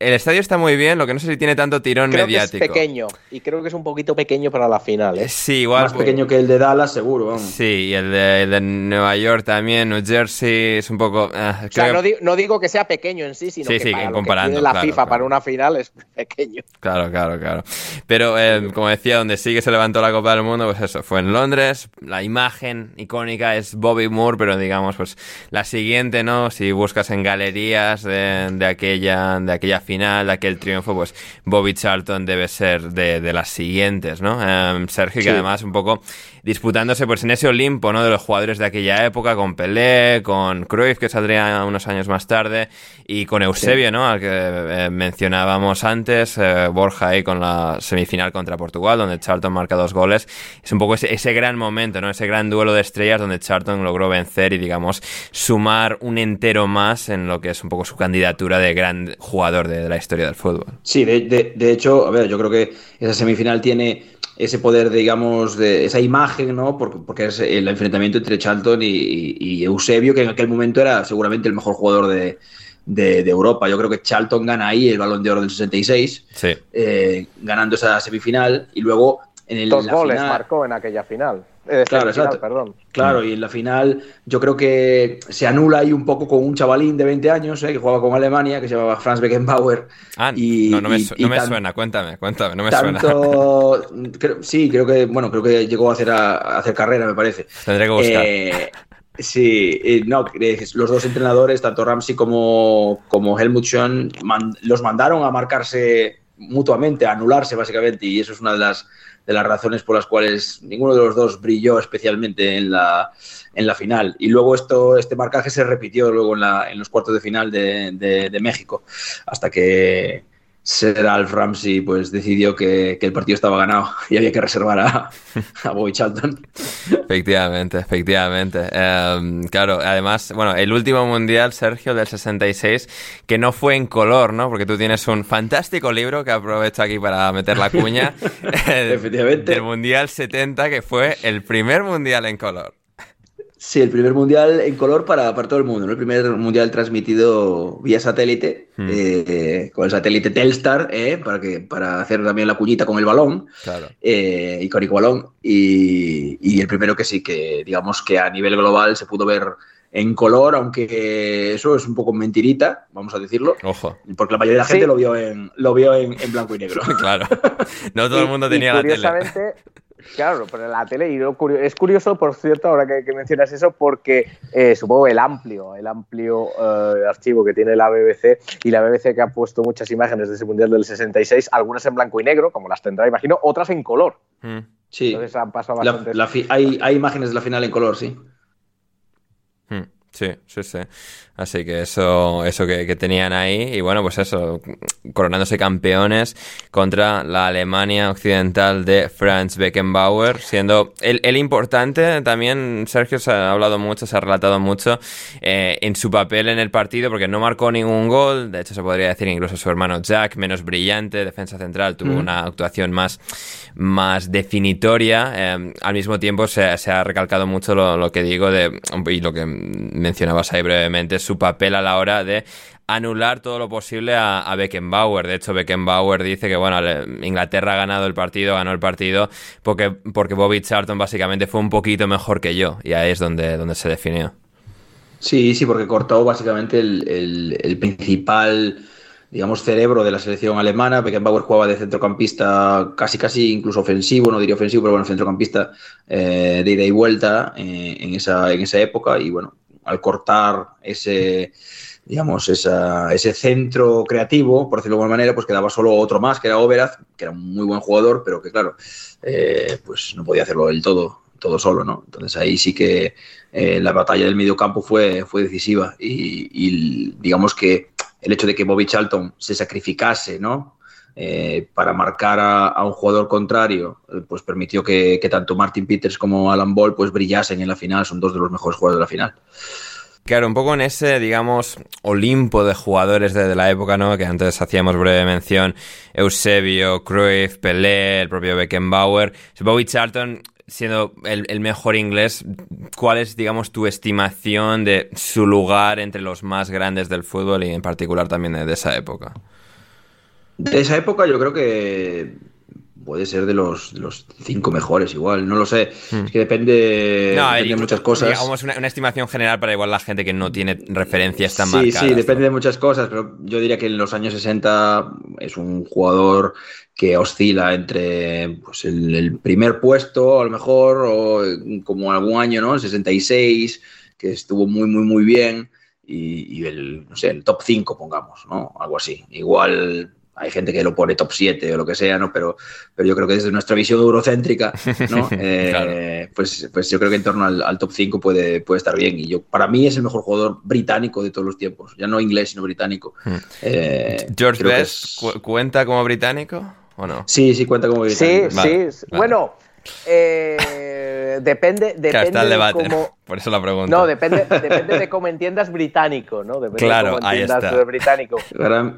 S1: El estadio está muy bien, lo que no sé si tiene tanto tirón
S2: creo
S1: mediático.
S2: Que es pequeño, y creo que es un poquito pequeño para la final. ¿eh?
S1: Sí, igual.
S3: Más pequeño que el de Dallas, seguro. Vamos.
S1: Sí, y el de, Nueva York también, New Jersey, es un poco.
S2: Uh, o sea, no, digo que sea pequeño en sí, sino
S1: sí,
S2: que
S1: sí,
S2: para
S1: comparando,
S2: que la FIFA para una final es pequeño.
S1: Claro, claro, claro. Pero, eh, como decía, donde sí que se levantó la Copa del Mundo, pues eso, fue en Londres. La imagen icónica es Bobby Moore, pero digamos, pues la siguiente, ¿no? Si buscas en galerías de, de aquella, de aquella final, de aquel triunfo pues Bobby Charlton debe ser de, las siguientes, ¿no? Em, Sergio, que además un poco disputándose pues en ese Olimpo, ¿no? De los jugadores de aquella época, con Pelé, con Cruyff, que saldría unos años más tarde, y con Eusebio, ¿no? Al que eh, mencionábamos antes, eh, Borja ahí con la semifinal contra Portugal, donde Charlton marca dos goles. Es un poco ese, ese gran momento, ¿no? Ese gran duelo de estrellas donde Charlton logró vencer y, digamos, sumar un entero más en lo que es un poco su candidatura de gran jugador de, la historia del fútbol.
S3: Sí, de, de hecho, a ver, yo creo que esa semifinal tiene ese poder, digamos, de esa imagen, ¿no? Porque, es el enfrentamiento entre Charlton y, Eusebio, que en aquel momento era seguramente el mejor jugador de, Europa. Yo creo que Charlton gana ahí el balón de oro del 66, eh, ganando esa semifinal, y luego en el.
S2: Dos goles marcó en aquella final. Eh,
S3: claro, exacto. Perdón. Claro, y en la final yo creo que se anula ahí un poco con un chavalín de 20 años eh, que jugaba con Alemania, que se llamaba Franz Beckenbauer.
S1: Ah, y, no, no me, suena, cuéntame, cuéntame, no me
S3: tanto, suena. sí, creo que, bueno, creo que llegó a hacer, a, hacer carrera, me parece.
S1: Tendré que buscar. Eh,
S3: sí, no, los dos entrenadores, tanto Ramsey como, como Helmut Schön, los mandaron a marcarse mutuamente, a anularse básicamente, y eso es una de las de las razones por las cuales ninguno de los dos brilló especialmente en la, en la final. Y luego esto, este marcaje se repitió luego en, la, en los cuartos de final de, de, México, hasta que Sir Alf Ramsey pues decidió que, el partido estaba ganado y había que reservar a, a Bobby Charlton.
S1: Efectivamente, efectivamente. Em, claro, además, bueno, el último mundial, Sergio, del 66, que no fue en color, ¿no? Porque tú tienes un fantástico libro que aprovecho aquí para meter la cuña.
S3: Efectivamente.
S1: Del mundial 70, que fue el primer mundial en color.
S3: Sí, el primer mundial en color para, para todo el mundo, ¿no? El primer mundial transmitido vía satélite, hmm. eh, con el satélite Telstar, eh, para, que, para hacer también la cuñita con el balón,
S1: claro.
S3: eh, icónico balón, y, y, el primero que sí, que digamos que a nivel global se pudo ver en color, aunque eso es un poco mentirita, vamos a decirlo.
S1: Ojo.
S3: Porque la mayoría de la gente lo vio en, lo vio en, en blanco y negro.
S1: claro. No todo el mundo tenía la tele.
S2: Claro, pero la tele, y es curioso, por cierto, ahora que, mencionas eso, porque eh, supongo el amplio, el amplio eh, archivo que tiene la BBC y la BBC que ha puesto muchas imágenes de ese Mundial del 66, algunas en blanco y negro, como las tendrá, imagino, otras en color.
S3: Mm. Sí. Entonces han pasado hay, hay imágenes de la final en color, sí.
S1: Mm. Sí, sí, sí. Así que eso, eso que, tenían ahí. Y bueno, pues eso, coronándose campeones contra la Alemania occidental de Franz Beckenbauer, siendo el, importante también, Sergio se ha hablado mucho, se ha relatado mucho eh, en su papel en el partido, porque no marcó ningún gol. De hecho, se podría decir incluso su hermano Jack, menos brillante, defensa central, tuvo una actuación más, más definitoria. Eh, al mismo tiempo, se, ha recalcado mucho lo, que digo de, y lo que mencionabas ahí brevemente su papel a la hora de anular todo lo posible a, Beckenbauer. De hecho, Beckenbauer dice que, bueno, Inglaterra ha ganado el partido, ganó el partido, porque, porque Bobby Charlton básicamente fue un poquito mejor que yo. Y ahí es donde, donde se definió.
S3: Sí, sí, porque cortó básicamente el, principal, digamos, cerebro de la selección alemana. Beckenbauer jugaba de centrocampista casi, casi incluso ofensivo, no diría ofensivo, pero bueno, centrocampista eh, de ida y vuelta eh, en, esa, en esa época. Y bueno, al cortar ese, digamos, ese centro creativo, por decirlo de alguna manera, pues quedaba solo otro más, que era Overaz, que era un muy buen jugador, pero que claro, eh, pues no podía hacerlo del todo, todo solo, ¿no? Entonces ahí sí que eh, la batalla del mediocampo fue, fue decisiva y, digamos que el hecho de que Bobby Charlton se sacrificase, ¿no? Eh, para marcar a, un jugador contrario, pues permitió que, tanto Martin Peters como Alan Ball pues brillasen en la final, son dos de los mejores jugadores de la final.
S1: Claro, un poco en ese, digamos, Olimpo de jugadores de, la época, ¿no? Que antes hacíamos breve mención, Eusebio, Cruyff, Pelé, el propio Beckenbauer, Bobby Charlton, siendo el, mejor inglés, ¿cuál es, digamos, tu estimación de su lugar entre los más grandes del fútbol y en particular también de esa época?
S3: De esa época yo creo que puede ser de los, los cinco mejores igual, no lo sé. Hmm. Es que depende, de muchas cosas.
S1: Digamos una, estimación general para igual la gente que no tiene referencias tan
S3: sí, Sí, depende de muchas cosas, pero yo diría que en los años 60 es un jugador que oscila entre pues, el, primer puesto, a lo mejor, o como algún año, ¿no? El 66, que estuvo muy, muy, muy bien, y, y el, no sé, el top 5, pongamos, ¿no? Algo así. Igual hay gente que lo pone top 7 o lo que sea, ¿no? Pero, pero yo creo que desde nuestra visión eurocéntrica, ¿no? Eh, pues, pues yo creo que en torno al, top 5 puede, puede estar bien. Y yo, para mí es el mejor jugador británico de todos los tiempos. Ya no inglés, sino británico. Hmm.
S1: Eh, ¿George Best cuenta como británico o no?
S3: Sí, sí cuenta como británico.
S2: Sí, sí. Bueno, eh, depende, depende
S1: de cómo... Por eso la pregunta.
S2: No, depende, depende de cómo entiendas británico, ¿no? Depende
S1: claro, de cómo ahí está.
S2: británico.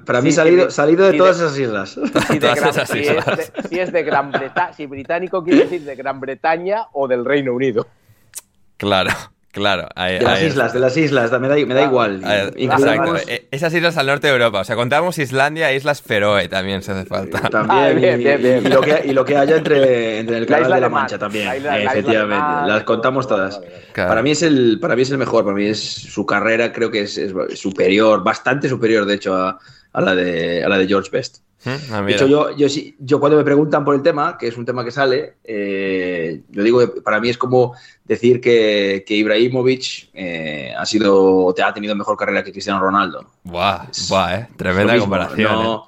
S3: Para, mí salido, salido de todas esas islas.
S2: Si, de si, es de, Gran Bretaña, si británico quiere decir de Gran Bretaña o del Reino Unido.
S1: Claro. Claro,
S3: de las islas, de las islas, me da, me da igual.
S1: Exacto, e, esas islas al norte de Europa. O sea, contamos Islandia e Islas Feroe también se hace falta.
S3: También, ah, bien, y, bien, bien. Y, lo que, y, lo que, haya entre, entre el canal de la Mancha también, efectivamente. las contamos todas. Para, mí es el, para mí es el mejor, para mí es su carrera, creo que es, es superior, bastante superior, de hecho, a, a, la, de, a la de George Best. Ah, de hecho, yo, yo, yo, cuando me preguntan por el tema, que es un tema que sale, eh, yo digo que para mí es como decir que, que Ibrahimovic eh, ha sido te ha tenido mejor carrera que Cristiano Ronaldo.
S1: Eh. tremenda comparación.
S3: No,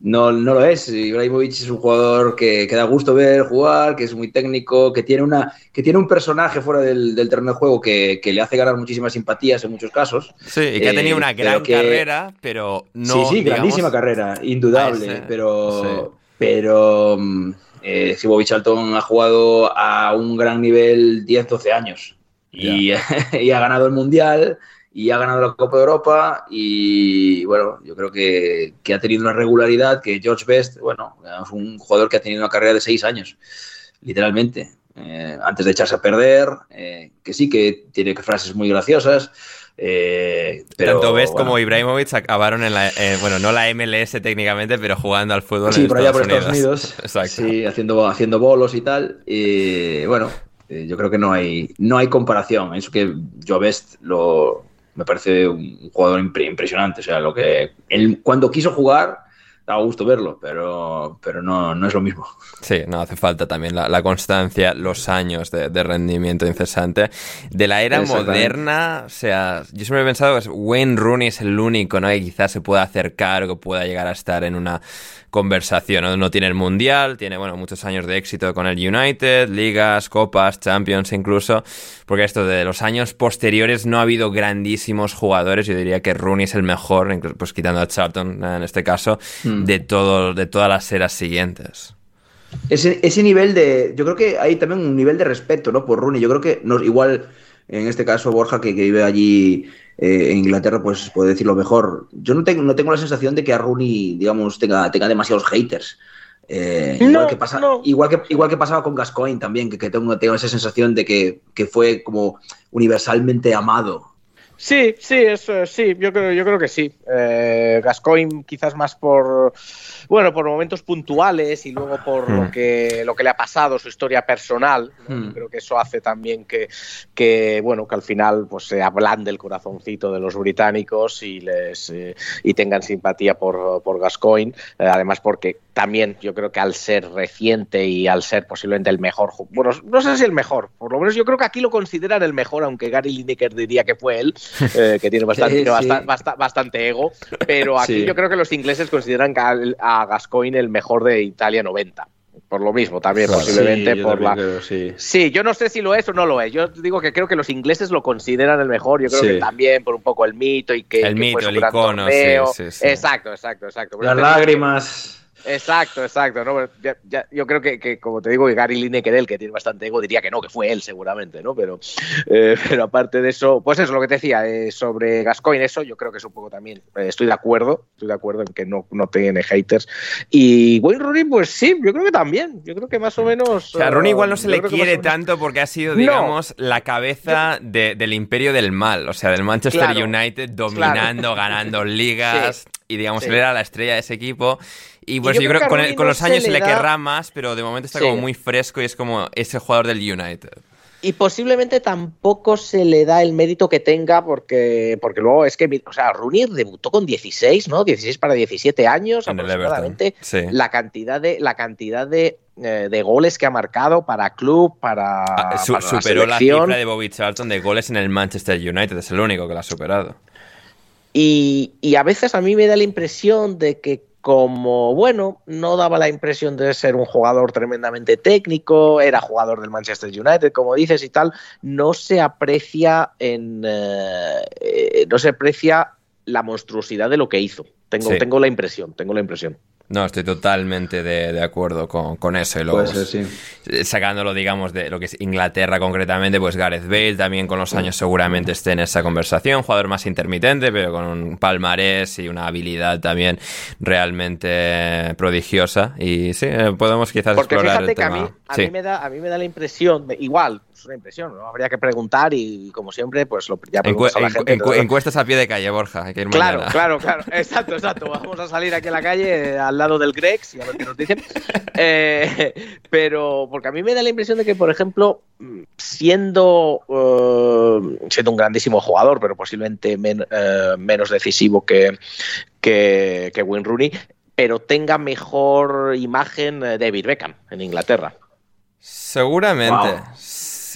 S3: no, no lo es. Ibrahimovic es un jugador que, que, da gusto ver jugar, que es muy técnico, que tiene, una, que tiene un personaje fuera del, del terreno de juego que, que, le hace ganar muchísimas simpatías en muchos casos.
S1: Sí, y que ha tenido una gran carrera, pero no.
S3: Sí, sí, grandísima carrera, indudable, pero. Sí. Pero. Eh, Alton ha jugado a un gran nivel 10-12 años y, y ha ganado el Mundial y ha ganado la Copa de Europa y bueno, yo creo que, que, ha tenido una regularidad que George Best, bueno, es un jugador que ha tenido una carrera de seis años, literalmente, eh, antes de echarse a perder, eh, que sí que tiene frases muy graciosas. Eh, pero,
S1: Tanto Best bueno, como Ibrahimovic acabaron en la, eh, bueno, no la MLS técnicamente, pero jugando al fútbol
S3: sí,
S1: en
S3: por
S1: Estados
S3: allá por
S1: Unidos.
S3: Estados Unidos. Sí, haciendo, haciendo bolos y tal. Y bueno, yo creo que no hay, no hay comparación. Eso que Joe Best lo, me parece un jugador impresionante. O sea, lo que él cuando quiso jugar, daba gusto verlo, pero, pero no, no es lo mismo.
S1: Sí, no hace falta también la, la constancia, los años de, de, rendimiento incesante. De la era moderna, o sea, yo siempre he pensado que Wayne Rooney es el único, ¿no? Que quizás se pueda acercar o que pueda llegar a estar en una conversación. ¿no? no tiene el Mundial, tiene bueno, muchos años de éxito con el United, ligas, copas, Champions incluso, porque esto de los años posteriores no ha habido grandísimos jugadores, yo diría que Rooney es el mejor, pues quitando a Charlton en este caso, mm. de, todo, de todas las eras siguientes.
S3: Ese, ese nivel de, yo creo que hay también un nivel de respeto ¿no? por Rooney, yo creo que no, igual en este caso Borja que, que vive allí eh, en Inglaterra, pues puede decirlo mejor. Yo no tengo, no tengo la sensación de que a Rooney, digamos, tenga, tenga demasiados haters. Eh, no, igual, que pasa, no. igual, que, igual que pasaba con Gascoigne también, que, que tengo, tengo, esa sensación de que, que, fue como universalmente amado.
S2: Sí, sí, eso, sí, yo creo, yo creo que sí. Eh, Gascoigne quizás más por bueno, por momentos puntuales y luego por hmm. lo, que, lo que le ha pasado, su historia personal. ¿no? Hmm. Creo que eso hace también que, que, bueno, que al final pues, se ablande el corazoncito de los británicos y, les, eh, y tengan simpatía por, por Gascoigne. Eh, además, porque también yo creo que al ser reciente y al ser posiblemente el mejor, bueno, no sé si el mejor, por lo menos yo creo que aquí lo consideran el mejor, aunque Gary Lineker diría que fue él, eh, que tiene bastante, sí, sí. Bastante, bastante, ego, pero aquí sí. yo creo que los ingleses consideran que al, a Gascoigne el mejor de Italia 90 por lo mismo también claro, posiblemente
S3: sí,
S2: por la
S3: creo, sí.
S2: sí. yo no sé si lo es o no lo es yo digo que creo que los ingleses lo consideran el mejor yo creo
S3: Sí.
S2: que también por un poco el mito y que
S1: El
S2: que
S1: mito,
S2: fue su
S1: el
S2: gran
S1: icono,
S2: torneo.
S1: sí, sí, sí.
S2: exacto exacto exacto
S3: Las lágrimas.
S2: Exacto, exacto. ¿no? Ya, ya, yo creo que, que, como te digo, Gary Lineker, él, que tiene bastante ego, diría que no, que fue él seguramente, ¿no? Pero, eh, pero aparte de eso, pues eso, lo que te decía, eh, sobre Gascoigne, eso yo creo que es un poco también, eh, estoy de acuerdo, estoy de acuerdo en que no, no tiene haters. Y Wayne Rooney, pues sí, yo creo que también, yo creo que más o menos...
S1: O sea, a Rooney igual no se le quiere tanto porque ha sido, digamos, la cabeza de- del imperio del mal, o sea, del Manchester
S2: Claro,
S1: United dominando, ganando ligas, y digamos,
S2: sí.
S1: él era la estrella de ese equipo. Y pues
S2: yo
S1: yo,
S2: creo que
S1: con, el- con los años se
S2: le da-
S1: querrá más, pero de momento está
S2: Sí.
S1: como muy fresco y es como ese jugador del United.
S2: Y posiblemente tampoco se le da el mérito que tenga porque, porque luego es que, o sea, Rooney debutó con 16, ¿no? 16 para 17 años
S1: En
S2: aproximadamente.
S1: Sí.
S2: La cantidad de, la cantidad de, eh, de goles que ha marcado para club, para,
S1: Ah, su-
S2: para la
S1: superó la,
S2: selección.
S1: cifra de Bobby Charlton de goles en el Manchester United, es el único que la ha superado.
S2: Y, y a veces a mí me da la impresión de que como, bueno, no daba la impresión de ser un jugador tremendamente técnico, era jugador del Manchester United, como dices y tal, no se aprecia en... eh, eh, no se aprecia la monstruosidad de lo que hizo. Tengo,
S1: Sí.
S2: tengo la impresión, tengo la impresión.
S1: No, estoy totalmente de, de acuerdo con, con eso. Y luego, pues,
S3: sí.
S1: eh, sacándolo, digamos, de lo que es Inglaterra concretamente, pues Gareth Bale también con los años seguramente esté en esa conversación. Jugador más intermitente, pero con un palmarés y una habilidad también realmente prodigiosa. Y sí, eh, podemos quizás
S2: Porque
S1: explorar
S2: fíjate
S1: el
S2: que a
S1: tema.
S2: mí, a,
S1: Sí.
S2: mí me da, a mí me da la impresión, de- igual, es una impresión, ¿no? habría que preguntar y, como siempre, pues lo ya a la
S1: encu-
S2: gente.
S1: encu-
S2: entonces-
S1: encuestas a pie de calle, Borja. Hay que ir
S2: Claro,
S1: mañana.
S2: claro, claro. Exacto, exacto. Vamos a salir aquí a la calle eh, al lado del Grex y a ver qué nos dicen. Eh, pero porque a mí me da la impresión de que, por ejemplo, mm, siendo, eh, siendo un grandísimo jugador, pero posiblemente men- eh, menos decisivo que, que, que Wayne Rooney, pero tenga mejor imagen David Beckham en Inglaterra.
S1: Seguramente.
S3: Wow.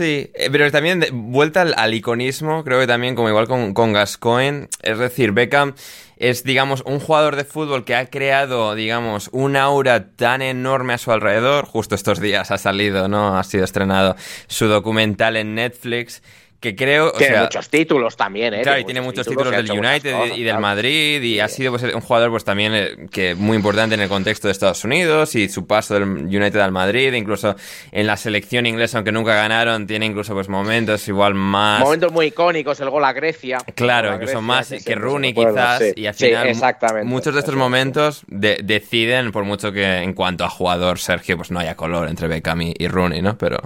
S1: Sí, eh, pero también vuelta al, al iconismo, creo que también como igual con, con Gascoigne, es decir, Beckham es, digamos, un jugador de fútbol que ha creado, digamos, un aura tan enorme a su alrededor. Justo estos días ha salido, ¿no? Ha sido estrenado su documental en Netflix que creo.
S2: Tiene muchos títulos también, ¿eh?
S1: Claro, y tiene muchos títulos, del United y del Madrid, y ha sido pues, un jugador pues también eh, que muy importante en el contexto de Estados Unidos y su paso del United al Madrid, incluso en la selección inglesa, aunque nunca ganaron, tiene incluso pues momentos igual más.
S2: Momentos muy icónicos, el gol a Grecia.
S1: Claro, incluso más que Rooney quizás, y al final
S2: exactamente,
S1: muchos de estos momentos deciden, por mucho que en cuanto a jugador, Sergio, pues no haya color entre Beckham y, y Rooney, ¿no? Pero.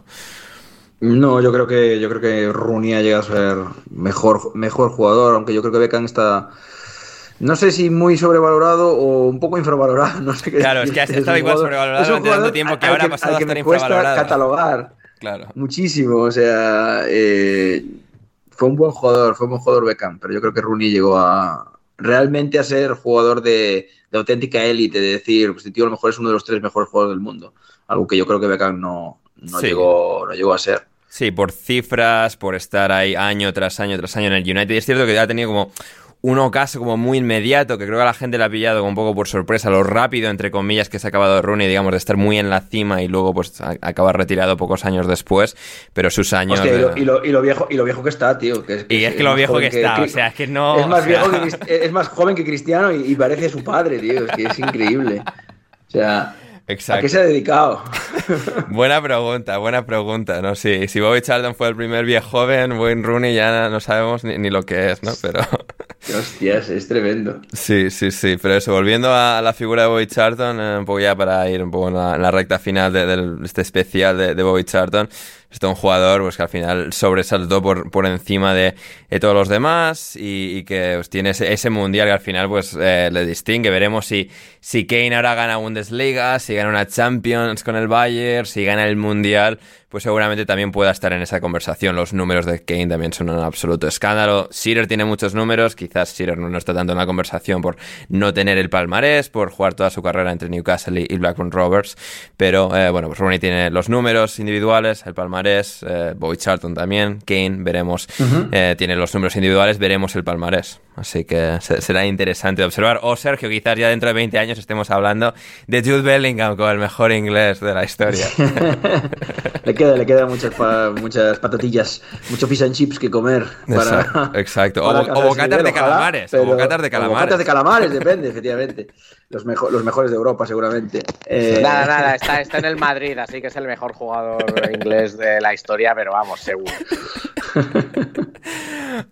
S3: No, yo creo que yo creo que Rooney llega a ser mejor, mejor jugador, aunque yo creo que Beckham está no sé si muy sobrevalorado o un poco infravalorado, no sé qué
S1: Claro, es que ha estado igual sobrevalorado durante tanto tiempo que ahora ha pasado a estar infravalorado.
S3: catalogar.
S1: Claro.
S3: Muchísimo, o sea, eh, fue un buen jugador, fue un buen jugador Beckham, pero yo creo que Rooney llegó a realmente a ser jugador de, auténtica élite, de decir, pues este tío a lo mejor es uno de los tres mejores jugadores del mundo, algo que yo creo que Beckham no, no, llegó, no llegó a ser.
S1: Sí, por cifras, por estar ahí año tras año tras año en el United. Y es cierto que ha tenido como un ocaso como muy inmediato, que creo que a la gente le ha pillado como un poco por sorpresa, lo rápido, entre comillas, que se ha acabado Rooney, digamos, de estar muy en la cima y luego pues acabar retirado pocos años después, pero sus años...
S3: y, lo, viejo, y lo viejo que está, tío. Que
S1: y es, que lo viejo que, está, o sea, es que no...
S3: Es más, viejo es más joven que Cristiano y, y parece su padre, tío, es que es increíble. O sea...
S1: Exacto.
S3: ¿A qué se ha dedicado?
S1: buena pregunta, buena pregunta, ¿no? Sí, si Bobby Charlton fue el primer viejo joven, Wayne Rooney ya no sabemos ni, lo que es, ¿no? Pero...
S3: Hostias, es tremendo.
S1: Sí, sí, sí, pero eso, volviendo a, la figura de Bobby Charlton, eh, un poco ya para ir un poco en la, recta final de, este especial de, de Bobby Charlton, este un jugador pues, que al final sobresaltó por, por encima de, todos los demás y, que pues, tiene ese, mundial que al final pues eh, le distingue. Veremos si, si Kane ahora gana Bundesliga, si gana una Champions con el Bayern, si gana el mundial pues seguramente también pueda estar en esa conversación. Los números de Kane también son un absoluto escándalo. Shearer tiene muchos números, quizás Shearer no está tanto en la conversación por no tener el palmarés, por jugar toda su carrera entre Newcastle y Blackburn Rovers, pero eh, bueno, pues Rooney tiene los números individuales, el palmarés, eh, Bobby Charlton también, Kane, veremos, eh, tiene los números individuales, veremos el palmarés. Así que será interesante observar. O Sergio, quizás ya dentro de 20 años estemos hablando de Jude Bellingham como el mejor inglés de la historia.
S3: le queda, le quedan muchas, muchas patatillas, mucho fish and chips que comer.
S1: Para, exacto. o, bocatas de calamares. o bocatas de calamares.
S3: bocatas de calamares, depende, efectivamente. Los, los mejores de Europa, seguramente.
S2: Eh, nada, nada, está, está en el Madrid, así que es el mejor jugador inglés de la historia, pero vamos, seguro.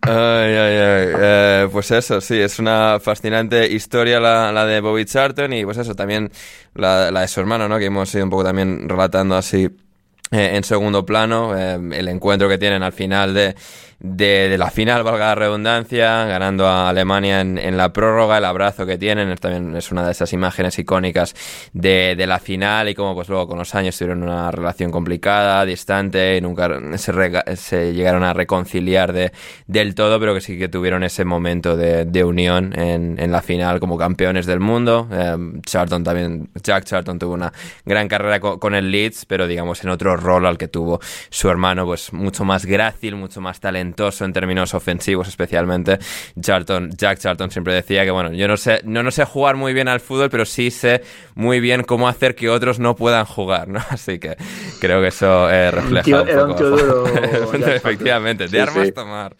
S1: ay, ay, ay. Eh, pues eso, sí, es una fascinante historia la, la de Bobby Charlton y pues eso, también la, la, de su hermano, ¿no? Que hemos ido un poco también relatando así eh, en segundo plano, eh, el encuentro que tienen al final de, de, la final, valga la redundancia, ganando a Alemania en, la prórroga, el abrazo que tienen, también es una de esas imágenes icónicas de, de, la final y como pues luego con los años tuvieron una relación complicada, distante y nunca se, se llegaron a reconciliar de, del todo, pero que sí que tuvieron ese momento de, de unión en, en, la final como campeones del mundo. Eh, Charlton también, Jack Charlton tuvo una gran carrera con, con el Leeds, pero digamos en otro rol al que tuvo su hermano, pues mucho más grácil, mucho más talentoso en términos ofensivos especialmente. Charlton, Jack Charlton siempre decía que, bueno, yo no sé, no, no sé jugar muy bien al fútbol, pero sí sé muy bien cómo hacer que otros no puedan jugar, ¿no? Así que creo que eso eh, refleja un, poco. Efectivamente, de armas tomar.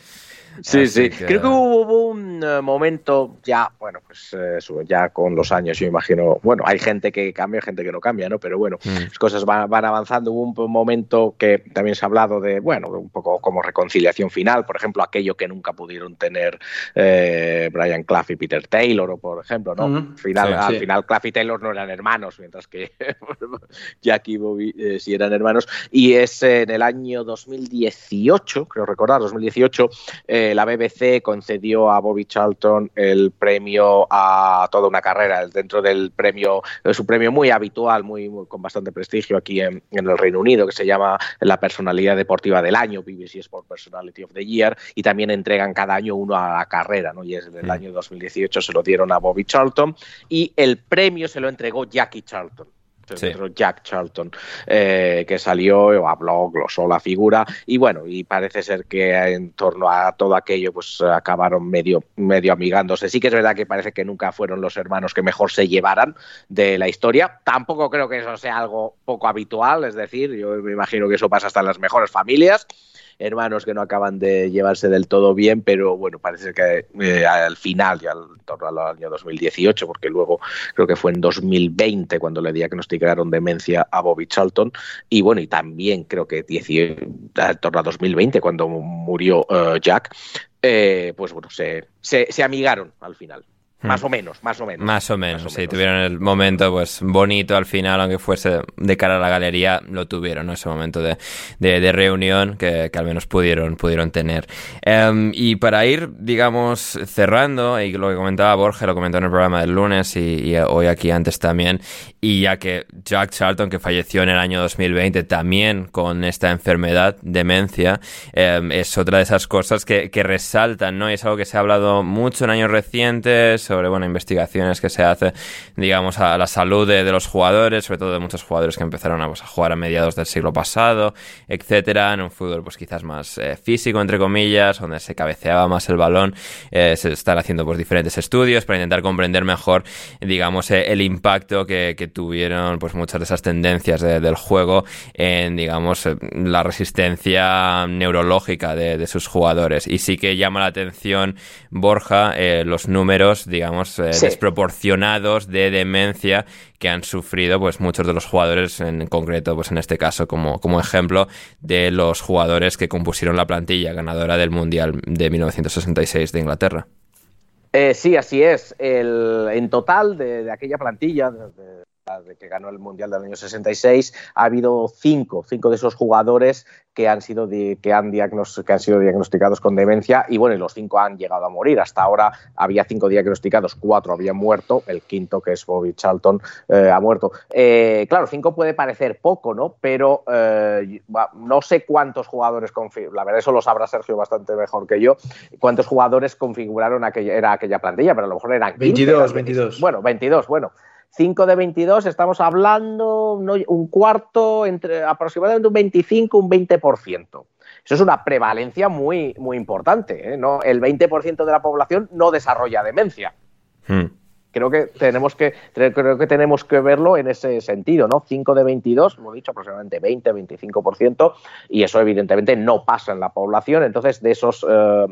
S2: Sí, sí. Creo que hubo, un eh, momento ya, bueno, pues eh, ya con los años, yo imagino, bueno, hay gente que cambia, gente que no cambia, ¿no? Pero bueno, mm. las cosas van, avanzando. Hubo un momento que también se ha hablado de, bueno, un poco como reconciliación final, por ejemplo, aquello que nunca pudieron tener eh, Brian Clough y Peter Taylor, o por ejemplo, ¿no? final, al final Clough y Taylor no eran hermanos, mientras que Jack y Bobby sí eran hermanos. Y es en el año 2018, creo recordar, 2018, la BBC concedió a Bobby Charlton el premio a toda una carrera, dentro del premio, es un premio muy habitual, muy, con bastante prestigio aquí en, el Reino Unido, que se llama la personalidad deportiva del año, BBC Sport Personality of the Year, y también entregan cada año uno a la carrera, ¿no? Y es el año 2018 se lo dieron a Bobby Charlton y el premio se lo entregó Jackie Charlton. Jack Charlton, eh, que salió, habló, glosó la figura y bueno, y parece ser que en torno a todo aquello pues acabaron medio, medio amigándose. Sí que es verdad que parece que nunca fueron los hermanos que mejor se llevaran de la historia. Tampoco creo que eso sea algo poco habitual, es decir, yo me imagino que eso pasa hasta en las mejores familias hermanos que no acaban de llevarse del todo bien, pero bueno, parece que eh, al final, ya al torno al año 2018, porque luego creo que fue en 2020 cuando le diagnosticaron demencia a Bobby Charlton, y bueno, y también creo que al torno a 2020 cuando murió eh, Jack, eh, pues bueno, se, se amigaron al final. Más hmm. o menos, más o menos.
S1: Más o menos, sí, tuvieron el momento pues bonito al final, aunque fuese de cara a la galería, lo tuvieron, ¿no? Ese momento de, de, reunión que, que, al menos pudieron, pudieron tener. Em, y para ir, digamos, cerrando, y lo que comentaba Borja, lo comentó en el programa del lunes y, hoy aquí antes también, y ya que Jack Charlton, que falleció en el año 2020 también con esta enfermedad, demencia, em, es otra de esas cosas que, que resaltan, ¿no? Y es algo que se ha hablado mucho en años recientes sobre bueno, investigaciones que se hace, digamos, a la salud de, los jugadores, sobre todo de muchos jugadores que empezaron a, pues, a, jugar a mediados del siglo pasado, etcétera, en un fútbol pues quizás más eh, físico, entre comillas, donde se cabeceaba más el balón, eh, se están haciendo pues diferentes estudios para intentar comprender mejor, digamos, eh, el impacto que, tuvieron pues muchas de esas tendencias del juego en, digamos, la resistencia neurológica de, sus jugadores. Y sí que llama la atención, Borja, los números, digamos, digamos, eh, desproporcionados de demencia que han sufrido pues muchos de los jugadores, en concreto, pues en este caso, como, como ejemplo de los jugadores que compusieron la plantilla ganadora del Mundial de 1966 de Inglaterra.
S2: Eh, sí, así es. El, en total, de, aquella plantilla, de, que ganó el Mundial del año 66, ha habido cinco, cinco de esos jugadores que han sido, que han, que han sido diagnosticados con demencia y bueno, los cinco han llegado a morir. Hasta ahora había cinco diagnosticados, cuatro habían muerto, el quinto, que es Bobby Charlton, eh, ha muerto. Eh, claro, cinco puede parecer poco, ¿no? Pero eh, no sé cuántos jugadores, la verdad eso lo sabrá Sergio bastante mejor que yo, cuántos jugadores configuraron aquella, era aquella plantilla, pero a lo mejor eran
S3: 22, 22.
S2: Bueno, 22, bueno. 5 de 22, estamos hablando un cuarto, entre aproximadamente un 25, un 20%. Eso es una prevalencia muy, muy importante. ¿eh? ¿No? El 20% de la población no desarrolla demencia. Hmm creo que tenemos que creo que tenemos que verlo en ese sentido, ¿no? 5 de 22, hemos dicho aproximadamente 20, 25% y eso evidentemente no pasa en la población, entonces de esos eh,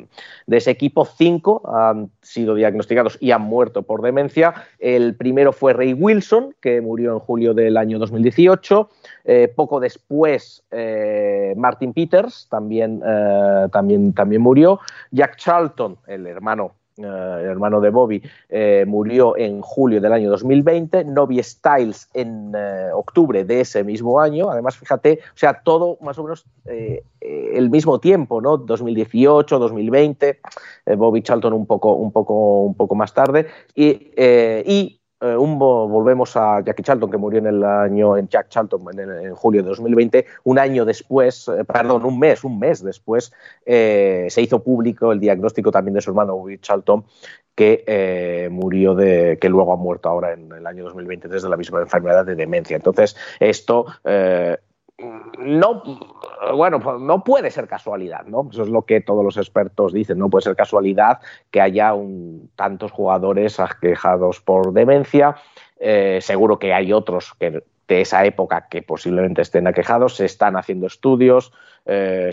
S2: de ese equipo 5 han sido diagnosticados y han muerto por demencia. El primero fue Ray Wilson, que murió en julio del año 2018. Eh, poco después, eh, Martin Peters también, también, también murió. Jack Charlton, el hermano el eh, hermano de Bobby, eh, murió en julio del año 2020, Novi Styles en eh, octubre de ese mismo año, además fíjate, o sea, todo más o menos el mismo tiempo, ¿no? 2018, 2020, Bobby Charlton un poco, un poco, un poco más tarde, y eh, volvemos a Jackie Charlton, que murió en el año, en Jack Charlton en, julio de 2020, un año después, eh, perdón, un mes, un mes después, eh, se hizo público el diagnóstico también de su hermano Will Charlton, que murió de, que luego ha muerto ahora en el año 2020 desde la misma enfermedad de demencia. Entonces, esto no, bueno, pues no puede ser casualidad, ¿no? Eso es lo que todos los expertos dicen, no puede ser casualidad que haya tantos jugadores aquejados por demencia. Eh, seguro que hay otros que de esa época que posiblemente estén aquejados, se están haciendo estudios, eh,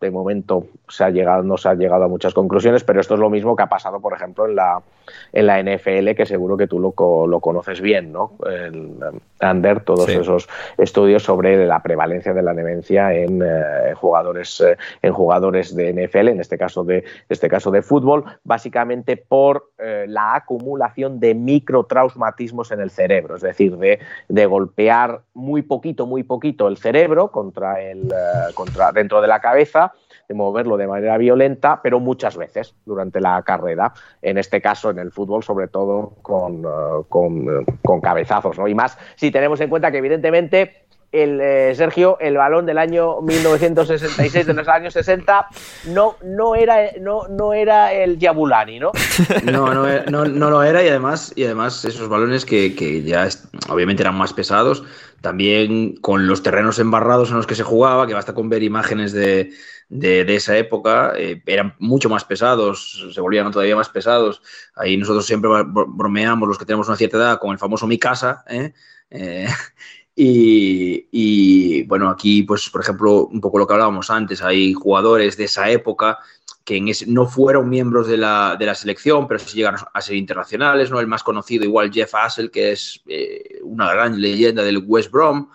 S2: de momento se ha llegado, no se ha llegado a muchas conclusiones, pero esto es lo mismo que ha pasado, por ejemplo, en la, en la NFL, que seguro que tú lo, lo conoces bien, ¿no? El, Ander, todos esos estudios sobre la prevalencia de la demencia en eh, jugadores, eh, en jugadores de NFL, en este caso de, este caso de fútbol, básicamente por la acumulación de microtraumatismos en el cerebro, es decir, de, de golpear muy poquito, muy poquito el cerebro contra el contra dentro de la cabeza, de moverlo de manera violenta, pero muchas veces durante la carrera, en este caso en el fútbol, sobre todo con, eh, con, cabezazos, ¿no? Y más si tenemos en cuenta que evidentemente el eh, Sergio, el balón del año 1966 de los años 60 no, no, era, no, no era el Yabulani, ¿no?
S3: No, no, no, lo era y además, y además esos balones que, que ya obviamente eran más pesados, también con los terrenos embarrados en los que se jugaba, que basta con ver imágenes de, de, esa época, eh, eran mucho más pesados, se volvían todavía más pesados. Ahí nosotros siempre bromeamos, los que tenemos una cierta edad, con el famoso Mi Casa, ¿eh? Eh, y, bueno, aquí, pues, por ejemplo, un poco lo que hablábamos antes, hay jugadores de esa época que no fueron miembros de la, de la, selección, pero sí llegaron a ser internacionales, ¿no? El más conocido, igual Jeff Hassel, que es una gran leyenda del West Brom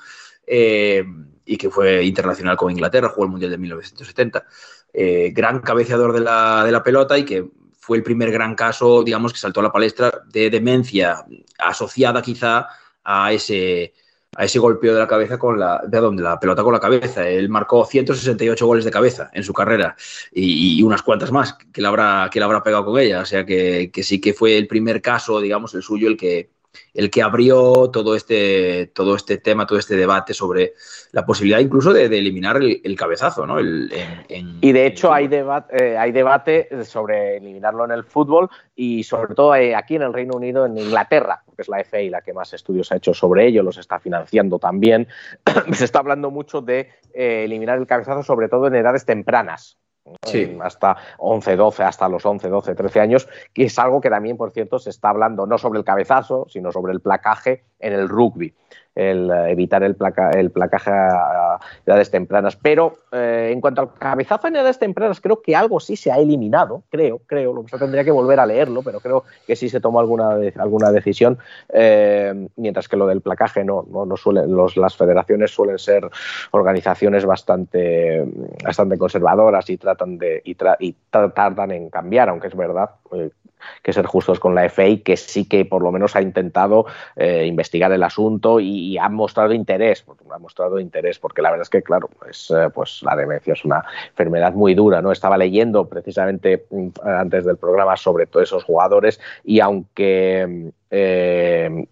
S3: y que fue internacional con Inglaterra, jugó el Mundial de 1970. Eh, gran cabeceador de la, de la pelota y que fue el primer gran caso, digamos, que saltó a la palestra de demencia asociada quizá a ese, a ese golpeo de la cabeza con la, de donde la pelota con la cabeza. Él marcó 168 goles de cabeza en su carrera y, unas cuantas más que le habrá, que le habrá pegado con ella. O sea que, que, sí que fue el primer caso, digamos, el suyo, el que, el que abrió todo este, todo este tema, todo este debate sobre la posibilidad incluso de, eliminar el, cabezazo, ¿no?
S2: y de hecho hay, debate, eh, hay debate sobre eliminarlo en el fútbol y sobre todo eh, aquí en el Reino Unido, en Inglaterra, porque es la FA la que más estudios ha hecho sobre ello, los está financiando también. Se está hablando mucho de eh, eliminar el cabezazo, sobre todo en edades tempranas, Sí. hasta 11, 12, hasta los 11, 12, 13 años, que es algo que también, por cierto, se está hablando no sobre el cabezazo, sino sobre el placaje en el rugby el eh, evitar el, placa, el placaje a, edades tempranas. Pero eh, en cuanto al cabezazo en edades tempranas, creo que algo sí se ha eliminado, creo, creo, lo que tendría que volver a leerlo, pero creo que sí se tomó alguna, alguna decisión, eh, mientras que lo del placaje no, no, no suelen, las federaciones suelen ser organizaciones bastante, bastante conservadoras y tratan de y, y tardan en cambiar, aunque es verdad que ser justos con la FA, que sí que por lo menos ha intentado eh, investigar el asunto y, ha mostrado interés, ha mostrado interés, porque la verdad es que, claro, pues, pues la demencia es una enfermedad muy dura, ¿no? Estaba leyendo precisamente mm, antes del programa sobre todos esos jugadores y aunque eh,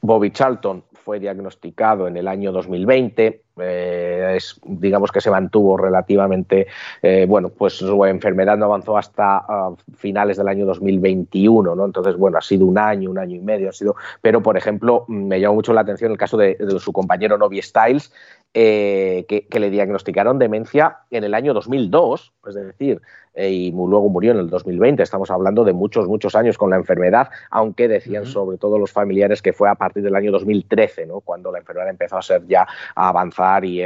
S2: Bobby Charlton fue diagnosticado en el año 2020. Eh, es, digamos que se mantuvo relativamente, eh, bueno, pues su enfermedad no avanzó hasta ah, finales del año 2021, ¿no? Entonces, bueno, ha sido un año, un año y medio, ha sido, pero por ejemplo, me llamó mucho la atención el caso de, su compañero Novi Styles, eh, que, que, le diagnosticaron demencia en el año 2002, es decir, eh, y luego murió en el 2020. Estamos hablando de muchos, muchos años con la enfermedad, aunque decían sobre todo los familiares que fue a partir del año 2013, ¿no? cuando la enfermedad empezó a ser ya a avanzar y,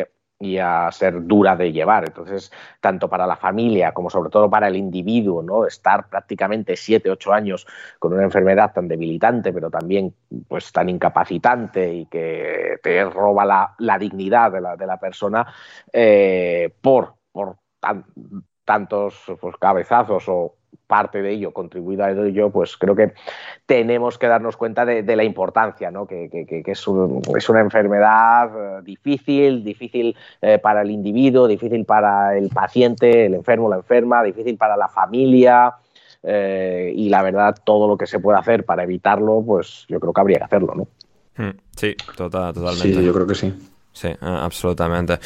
S2: a ser dura de llevar. Entonces, tanto para la familia como sobre todo para el individuo, ¿no? Estar prácticamente siete, ocho años con una enfermedad tan debilitante, pero también pues tan incapacitante y que te roba la, la dignidad de la, de la persona eh, por, por tan, tantos pues, cabezazos o parte de ello, contribuida a ello, pues creo que tenemos que darnos cuenta de, la importancia, ¿no? que, es, una enfermedad eh, difícil, difícil eh, para el individuo, difícil para el paciente, el enfermo, la enferma, difícil para la familia. Eh, y la verdad, todo lo que se puede hacer para evitarlo, pues yo creo que habría que hacerlo, ¿no?
S1: Hmm, sí, total, totalmente.
S3: Sí, yo creo que sí.
S1: Sí, absolutamente.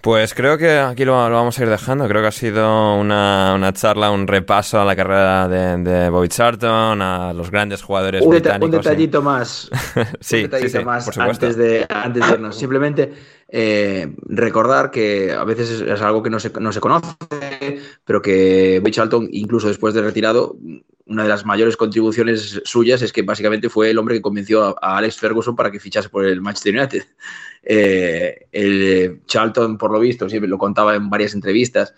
S1: Pues creo que aquí lo, vamos a ir dejando. Creo que ha sido una, una charla, un repaso a la carrera de, de, Bobby Charlton, a los grandes jugadores
S3: un
S1: británicos.
S3: un detallito más.
S1: sí,
S3: un detallito
S1: sí,
S3: más antes de, antes de irnos. Simplemente eh, recordar que a veces es, algo que no se, no se conoce, pero que Bobby Charlton, incluso después de retirado, una de las mayores contribuciones suyas es que básicamente fue el hombre que convenció a, Alex Ferguson para que fichase por el Manchester United. Eh, el eh, Charlton, por lo visto, siempre lo contaba en varias entrevistas,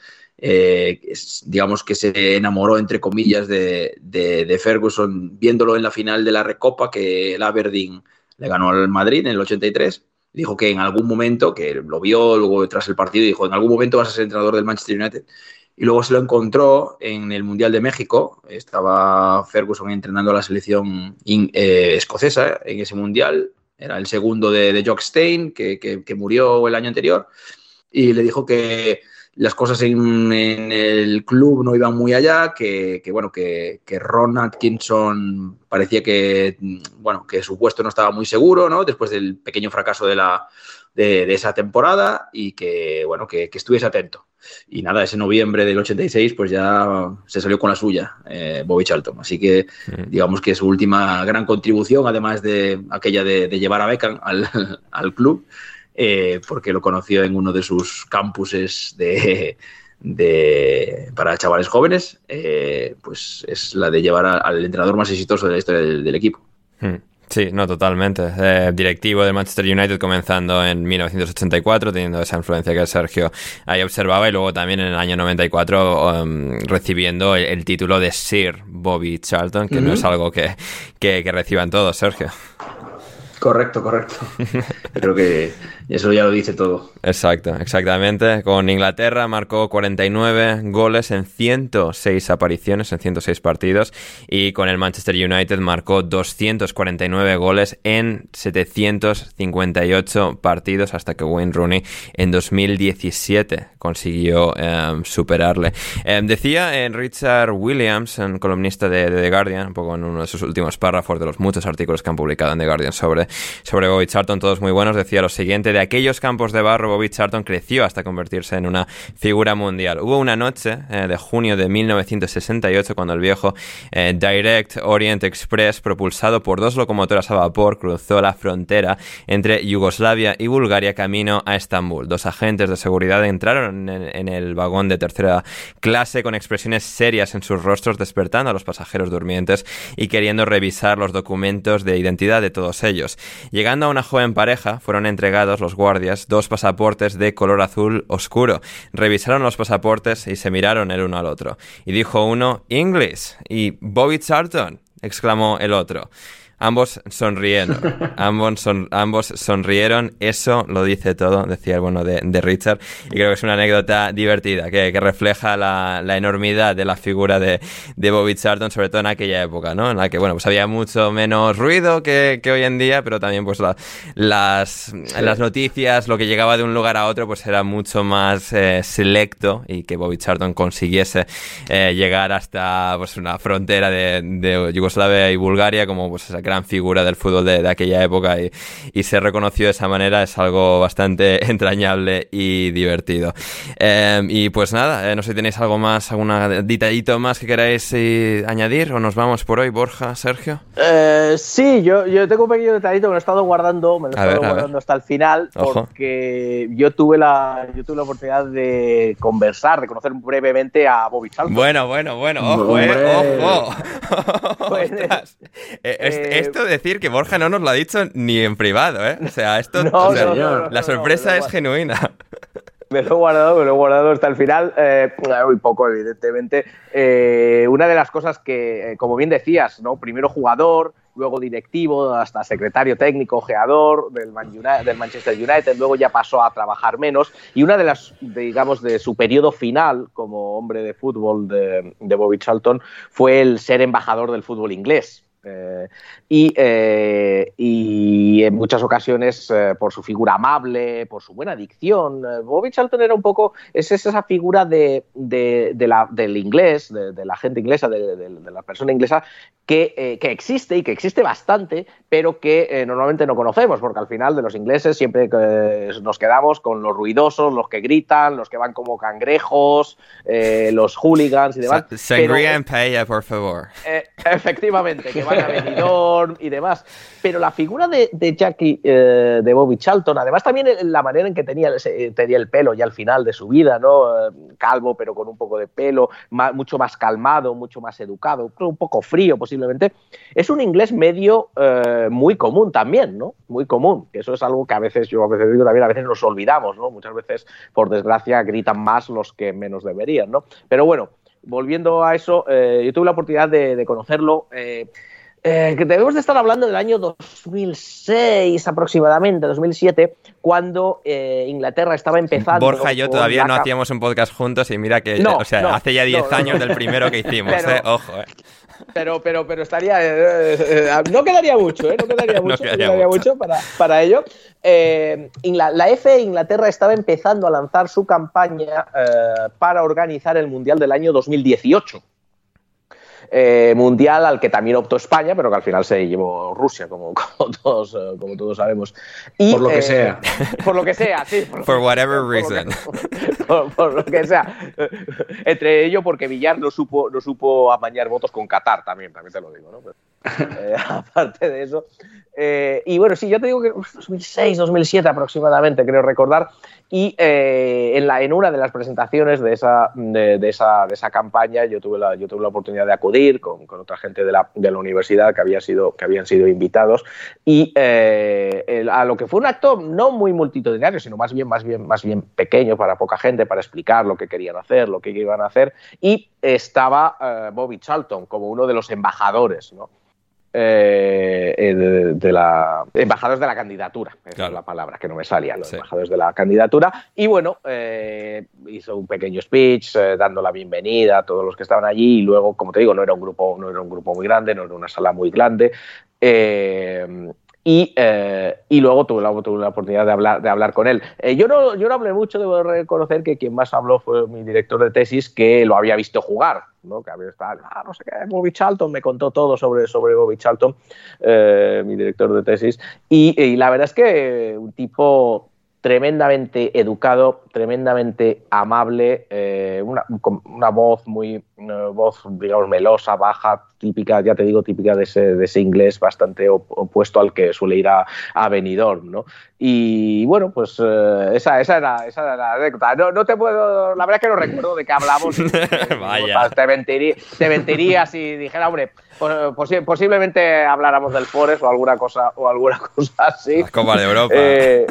S3: digamos que se enamoró, entre comillas, de, de, Ferguson viéndolo en la final de la Recopa que el Aberdeen le ganó al Madrid en el 83. Dijo que en algún momento, que lo vio luego tras el partido, dijo, en algún momento vas a ser entrenador del Manchester United y luego se lo encontró en el Mundial de México. Estaba Ferguson entrenando a la selección eh, escocesa en ese Mundial. Era el segundo de, de Jock Stein, que, que, murió el año anterior. Y le dijo que las cosas en, el club no iban muy allá, que, que bueno, que, que, Ron Atkinson parecía que, bueno, que su puesto no estaba muy seguro, ¿no? Después del pequeño fracaso de la, de, esa temporada y que, bueno, que, estuviese atento. Y nada, ese noviembre del 86 pues ya se salió con la suya, eh, Bobby Charlton. Así que mm. digamos que su última gran contribución, además de aquella de, llevar a Beckham al, al club, eh, porque lo conoció en uno de sus campuses de, para chavales jóvenes, eh, pues es la de llevar al entrenador más exitoso de la historia del, equipo.
S1: Hmm. Sí, no, totalmente. Eh, directivo de Manchester United comenzando en 1984, teniendo esa influencia que Sergio ahí observaba, y luego también en el año 94 um, recibiendo el, título de Sir Bobby Charlton, que no es algo que, que, que reciban todos, Sergio.
S3: Correcto, correcto. Creo que eso ya lo dice todo.
S1: Exacto, exactamente. Con Inglaterra marcó 49 goles en 106 apariciones, en 106 partidos. Y con el Manchester United marcó 249 goles en 758 partidos hasta que Wayne Rooney en 2017 consiguió em, superarle. Em, decía en Richard Williams, un columnista de, The Guardian, un poco en uno de sus últimos párrafos de los muchos artículos que han publicado en The Guardian sobre, sobre Bobby Charlton, todos muy buenos, decía lo siguiente de aquellos campos de barro, Bobby Charlton creció hasta convertirse en una figura mundial. Hubo una noche eh, de junio de 1968 cuando el viejo eh, Direct Orient Express, propulsado por dos locomotoras a vapor, cruzó la frontera entre Yugoslavia y Bulgaria camino a Estambul. Dos agentes de seguridad entraron en, el vagón de tercera clase con expresiones serias en sus rostros, despertando a los pasajeros durmientes y queriendo revisar los documentos de identidad de todos ellos. Llegando a una joven pareja, fueron entregados los guardias dos pasaportes de color azul oscuro. Revisaron los pasaportes y se miraron el uno al otro. Y dijo uno, English. Y Bobby Charlton, exclamó el otro. Ambos sonrieron, ambos, son, ambos sonrieron, eso lo dice todo, decía el bueno de, Richard, y creo que es una anécdota divertida, que, refleja la, enormidad de la figura de, Bobby Charlton, sobre todo en aquella época, ¿no? En la que, bueno, pues había mucho menos ruido que, hoy en día, pero también pues las, las noticias, lo que llegaba de un lugar a otro, pues era mucho más eh, selecto y que Bobby Charlton consiguiese eh, llegar hasta pues una frontera de, de Yugoslavia y Bulgaria, como pues esa gran figura del fútbol de, aquella época y, y, ser reconocido de esa manera es algo bastante entrañable y divertido. Em, y pues nada, eh, no sé si tenéis algo más, algún detallito más que queráis eh, añadir o nos vamos por hoy, Borja, Sergio.
S2: Eh, sí, yo, yo tengo un pequeño detallito que me lo he estado guardando, me lo he estado guardando hasta el final porque yo tuve, la, yo tuve la oportunidad de conversar, de conocer brevemente a Bobby Charlton.
S1: Bueno, bueno, bueno, ojo, eh, ojo. Pues, esto decir que Borja no nos lo ha dicho ni en privado, ¿eh? O sea, esto. la sorpresa es genuina.
S2: Me lo he guardado, me lo he guardado hasta el final. Eh, muy poco, evidentemente. Eh, una de las cosas que, eh, como bien decías, ¿no? Primero jugador, luego directivo, hasta secretario técnico, geador del, del, Manchester United, luego ya pasó a trabajar menos. Y una de las, digamos, de su periodo final como hombre de fútbol de, de Bobby Charlton fue el ser embajador del fútbol inglés. Eh, eh, y, en muchas ocasiones eh, por su figura amable, por su buena dicción. Bobby Charlton era un poco, es esa figura de, la, del inglés, de, la gente inglesa, de, la persona inglesa, que, existe y que existe bastante, pero que normalmente no conocemos, porque al final de los ingleses siempre nos quedamos con los ruidosos, los que gritan, los que van como cangrejos, los hooligans y demás.
S1: Sangría en paella, por favor.
S2: efectivamente, que van y demás. Pero la figura de, Jackie, eh, de Bobby Charlton, además también la manera en que tenía, tenía el pelo ya al final de su vida, ¿no? Eh, calvo, pero con un poco de pelo, mucho más calmado, mucho más educado, un poco frío posiblemente, es un inglés medio eh, muy común también, ¿no? Muy común, eso es algo que a veces, yo a veces digo también, a veces nos olvidamos, ¿no? Muchas veces, por desgracia, gritan más los que menos deberían, ¿no? Pero bueno, volviendo a eso, yo tuve la oportunidad de, conocerlo. Eh, que debemos de estar hablando del año 2006 aproximadamente, 2007, cuando eh, Inglaterra estaba empezando.
S1: Borja y yo todavía no hacíamos un podcast juntos y mira que, o sea, hace ya 10 años del primero que hicimos, eh, ojo,
S2: Pero, pero, pero estaría. no quedaría mucho, ¿eh? No quedaría mucho, no quedaría mucho. para, para, ello. la, la F Inglaterra estaba empezando a lanzar su campaña para organizar el Mundial del año 2018. Eh, mundial al que también optó España, pero que al final se llevó Rusia, como, como todos, eh, como todos sabemos.
S3: Y, por lo que sea.
S2: Por lo que sea, sí.
S1: Por, for whatever reason.
S2: por, lo que sea. Entre ello, porque Villar no supo, no supo amañar votos con Qatar también, también te lo digo, ¿no? aparte de eso, eh, y bueno, sí, yo te digo que 2006, 2007 aproximadamente, creo recordar. Y eh, en, la, en una de las presentaciones de esa, de, esa, de esa campaña yo tuve, la, yo tuve la oportunidad de acudir con, con otra gente de la, de la, universidad que, había sido, que habían sido invitados y eh, a lo que fue un acto no muy multitudinario, sino más bien, más, bien, más bien pequeño para poca gente, para explicar lo que querían hacer, lo que iban a hacer. Y estaba Bobby Charlton como uno de los embajadores, ¿no? Eh, de, la embajadores de la candidatura, esa es la palabra que no me salía, los embajadores de la candidatura. Y bueno, eh, hizo un pequeño speech eh, dando la bienvenida a todos los que estaban allí. Y luego, como te digo, no era un grupo, no era un grupo muy grande, no era una sala muy grande. Y, eh, y, luego tuve la, oportunidad de hablar, de hablar con él. Eh, yo, no, yo no hablé mucho, debo reconocer que quien más habló fue mi director de tesis, que lo había visto jugar, ¿no? que había estado, ah, no sé qué, Bobby Charlton, me contó todo sobre, sobre Bobby Charlton, eh, mi director de tesis, y, la verdad es que un tipo tremendamente educado, tremendamente amable, una, voz muy, voz, digamos, melosa, baja, típica, ya te digo, típica de ese, de ese inglés bastante opuesto al que suele ir a, a Benidorm, ¿no? Y bueno, pues eh, esa, esa, era, esa era la anécdota. No, no, te puedo, la verdad es que no recuerdo de qué hablamos.
S1: Vaya.
S2: Te mentiría, te mentiría si dijera, hombre, posiblemente habláramos del Forest o alguna cosa, o alguna cosa así.
S1: La Copa de Europa.
S2: Eh,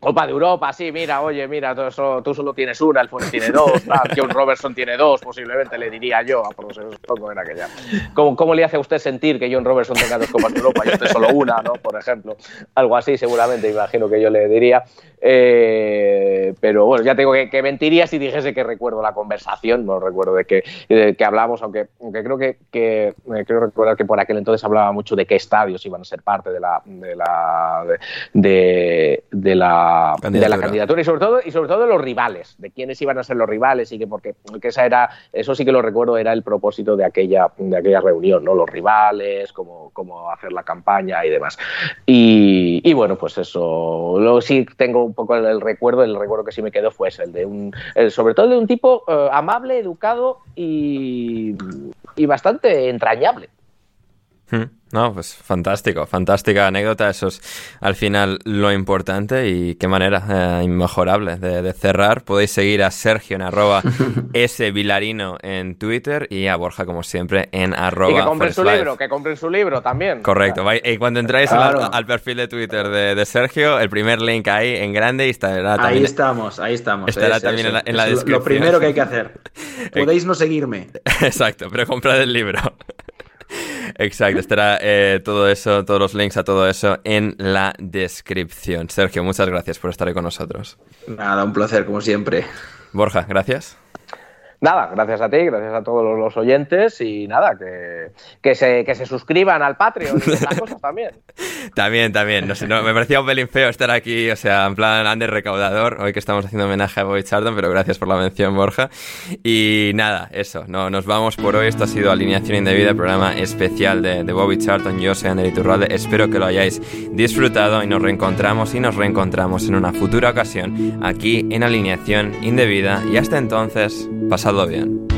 S2: Copa de Europa, sí, mira, oye, mira, tú, solo, tú solo tienes una, el Forest tiene dos, John Robertson tiene dos, posiblemente le diría yo, a por poco en aquella. ¿Cómo, ¿Cómo, le hace a usted sentir que John Robertson tenga dos Copas de Europa y usted solo una, ¿no? Por ejemplo, algo así seguramente, imagino que yo le diría. Eh, pero bueno, ya tengo que, que, mentiría si dijese que recuerdo la conversación, no recuerdo de qué de que hablamos, aunque, aunque creo que, que eh, creo recordar que por aquel entonces hablaba mucho de qué estadios iban a ser parte de la de la de, de la, candidatura. de la candidatura y sobre todo y sobre todo de los rivales, de quiénes iban a ser los rivales y que porque que esa era eso sí que lo recuerdo era el propósito de aquella de aquella reunión, ¿no? Los rivales, cómo, cómo hacer la campaña y demás. Y, y bueno, pues eso, luego sí tengo un poco el, recuerdo, el recuerdo que sí me quedó fue ese, el de un, sobre todo de un tipo eh, amable, educado y, y bastante entrañable.
S1: Hmm. No, pues fantástico, fantástica anécdota. Eso es al final lo importante y qué manera eh, inmejorable de, de, cerrar. Podéis seguir a Sergio en arroba Vilarino en Twitter y a Borja, como siempre, en arroba.
S2: Y que compren su libro, que compren su libro también.
S1: Correcto. Y cuando entráis claro. al, al, perfil de Twitter de, de, Sergio, el primer link ahí en grande y estará también.
S3: Ahí estamos, ahí estamos.
S1: Estará
S3: es,
S1: también
S3: es,
S1: en la, en la descripción.
S3: Lo primero que hay que hacer. Podéis no seguirme.
S1: Exacto, pero comprad el libro. Exacto, estará eh, todo eso, todos los links a todo eso en la descripción. Sergio, muchas gracias por estar ahí con nosotros.
S3: Nada, un placer, como siempre.
S1: Borja, gracias.
S2: Nada, gracias a ti, gracias a todos los oyentes y nada, que, que, se, que se suscriban al Patreon y esas cosas también.
S1: también, también. No sé, no, me parecía un pelín feo estar aquí, o sea, en plan Ander recaudador, hoy que estamos haciendo homenaje a Bobby Charlton, pero gracias por la mención, Borja. Y nada, eso, no, nos vamos por hoy. Esto ha sido Alineación Indebida, programa especial de, de Bobby Charlton. Yo soy Ander Iturralde, espero que lo hayáis disfrutado y nos reencontramos y nos reencontramos en una futura ocasión aquí en Alineación Indebida. Y hasta entonces, pasad pasadlo bien.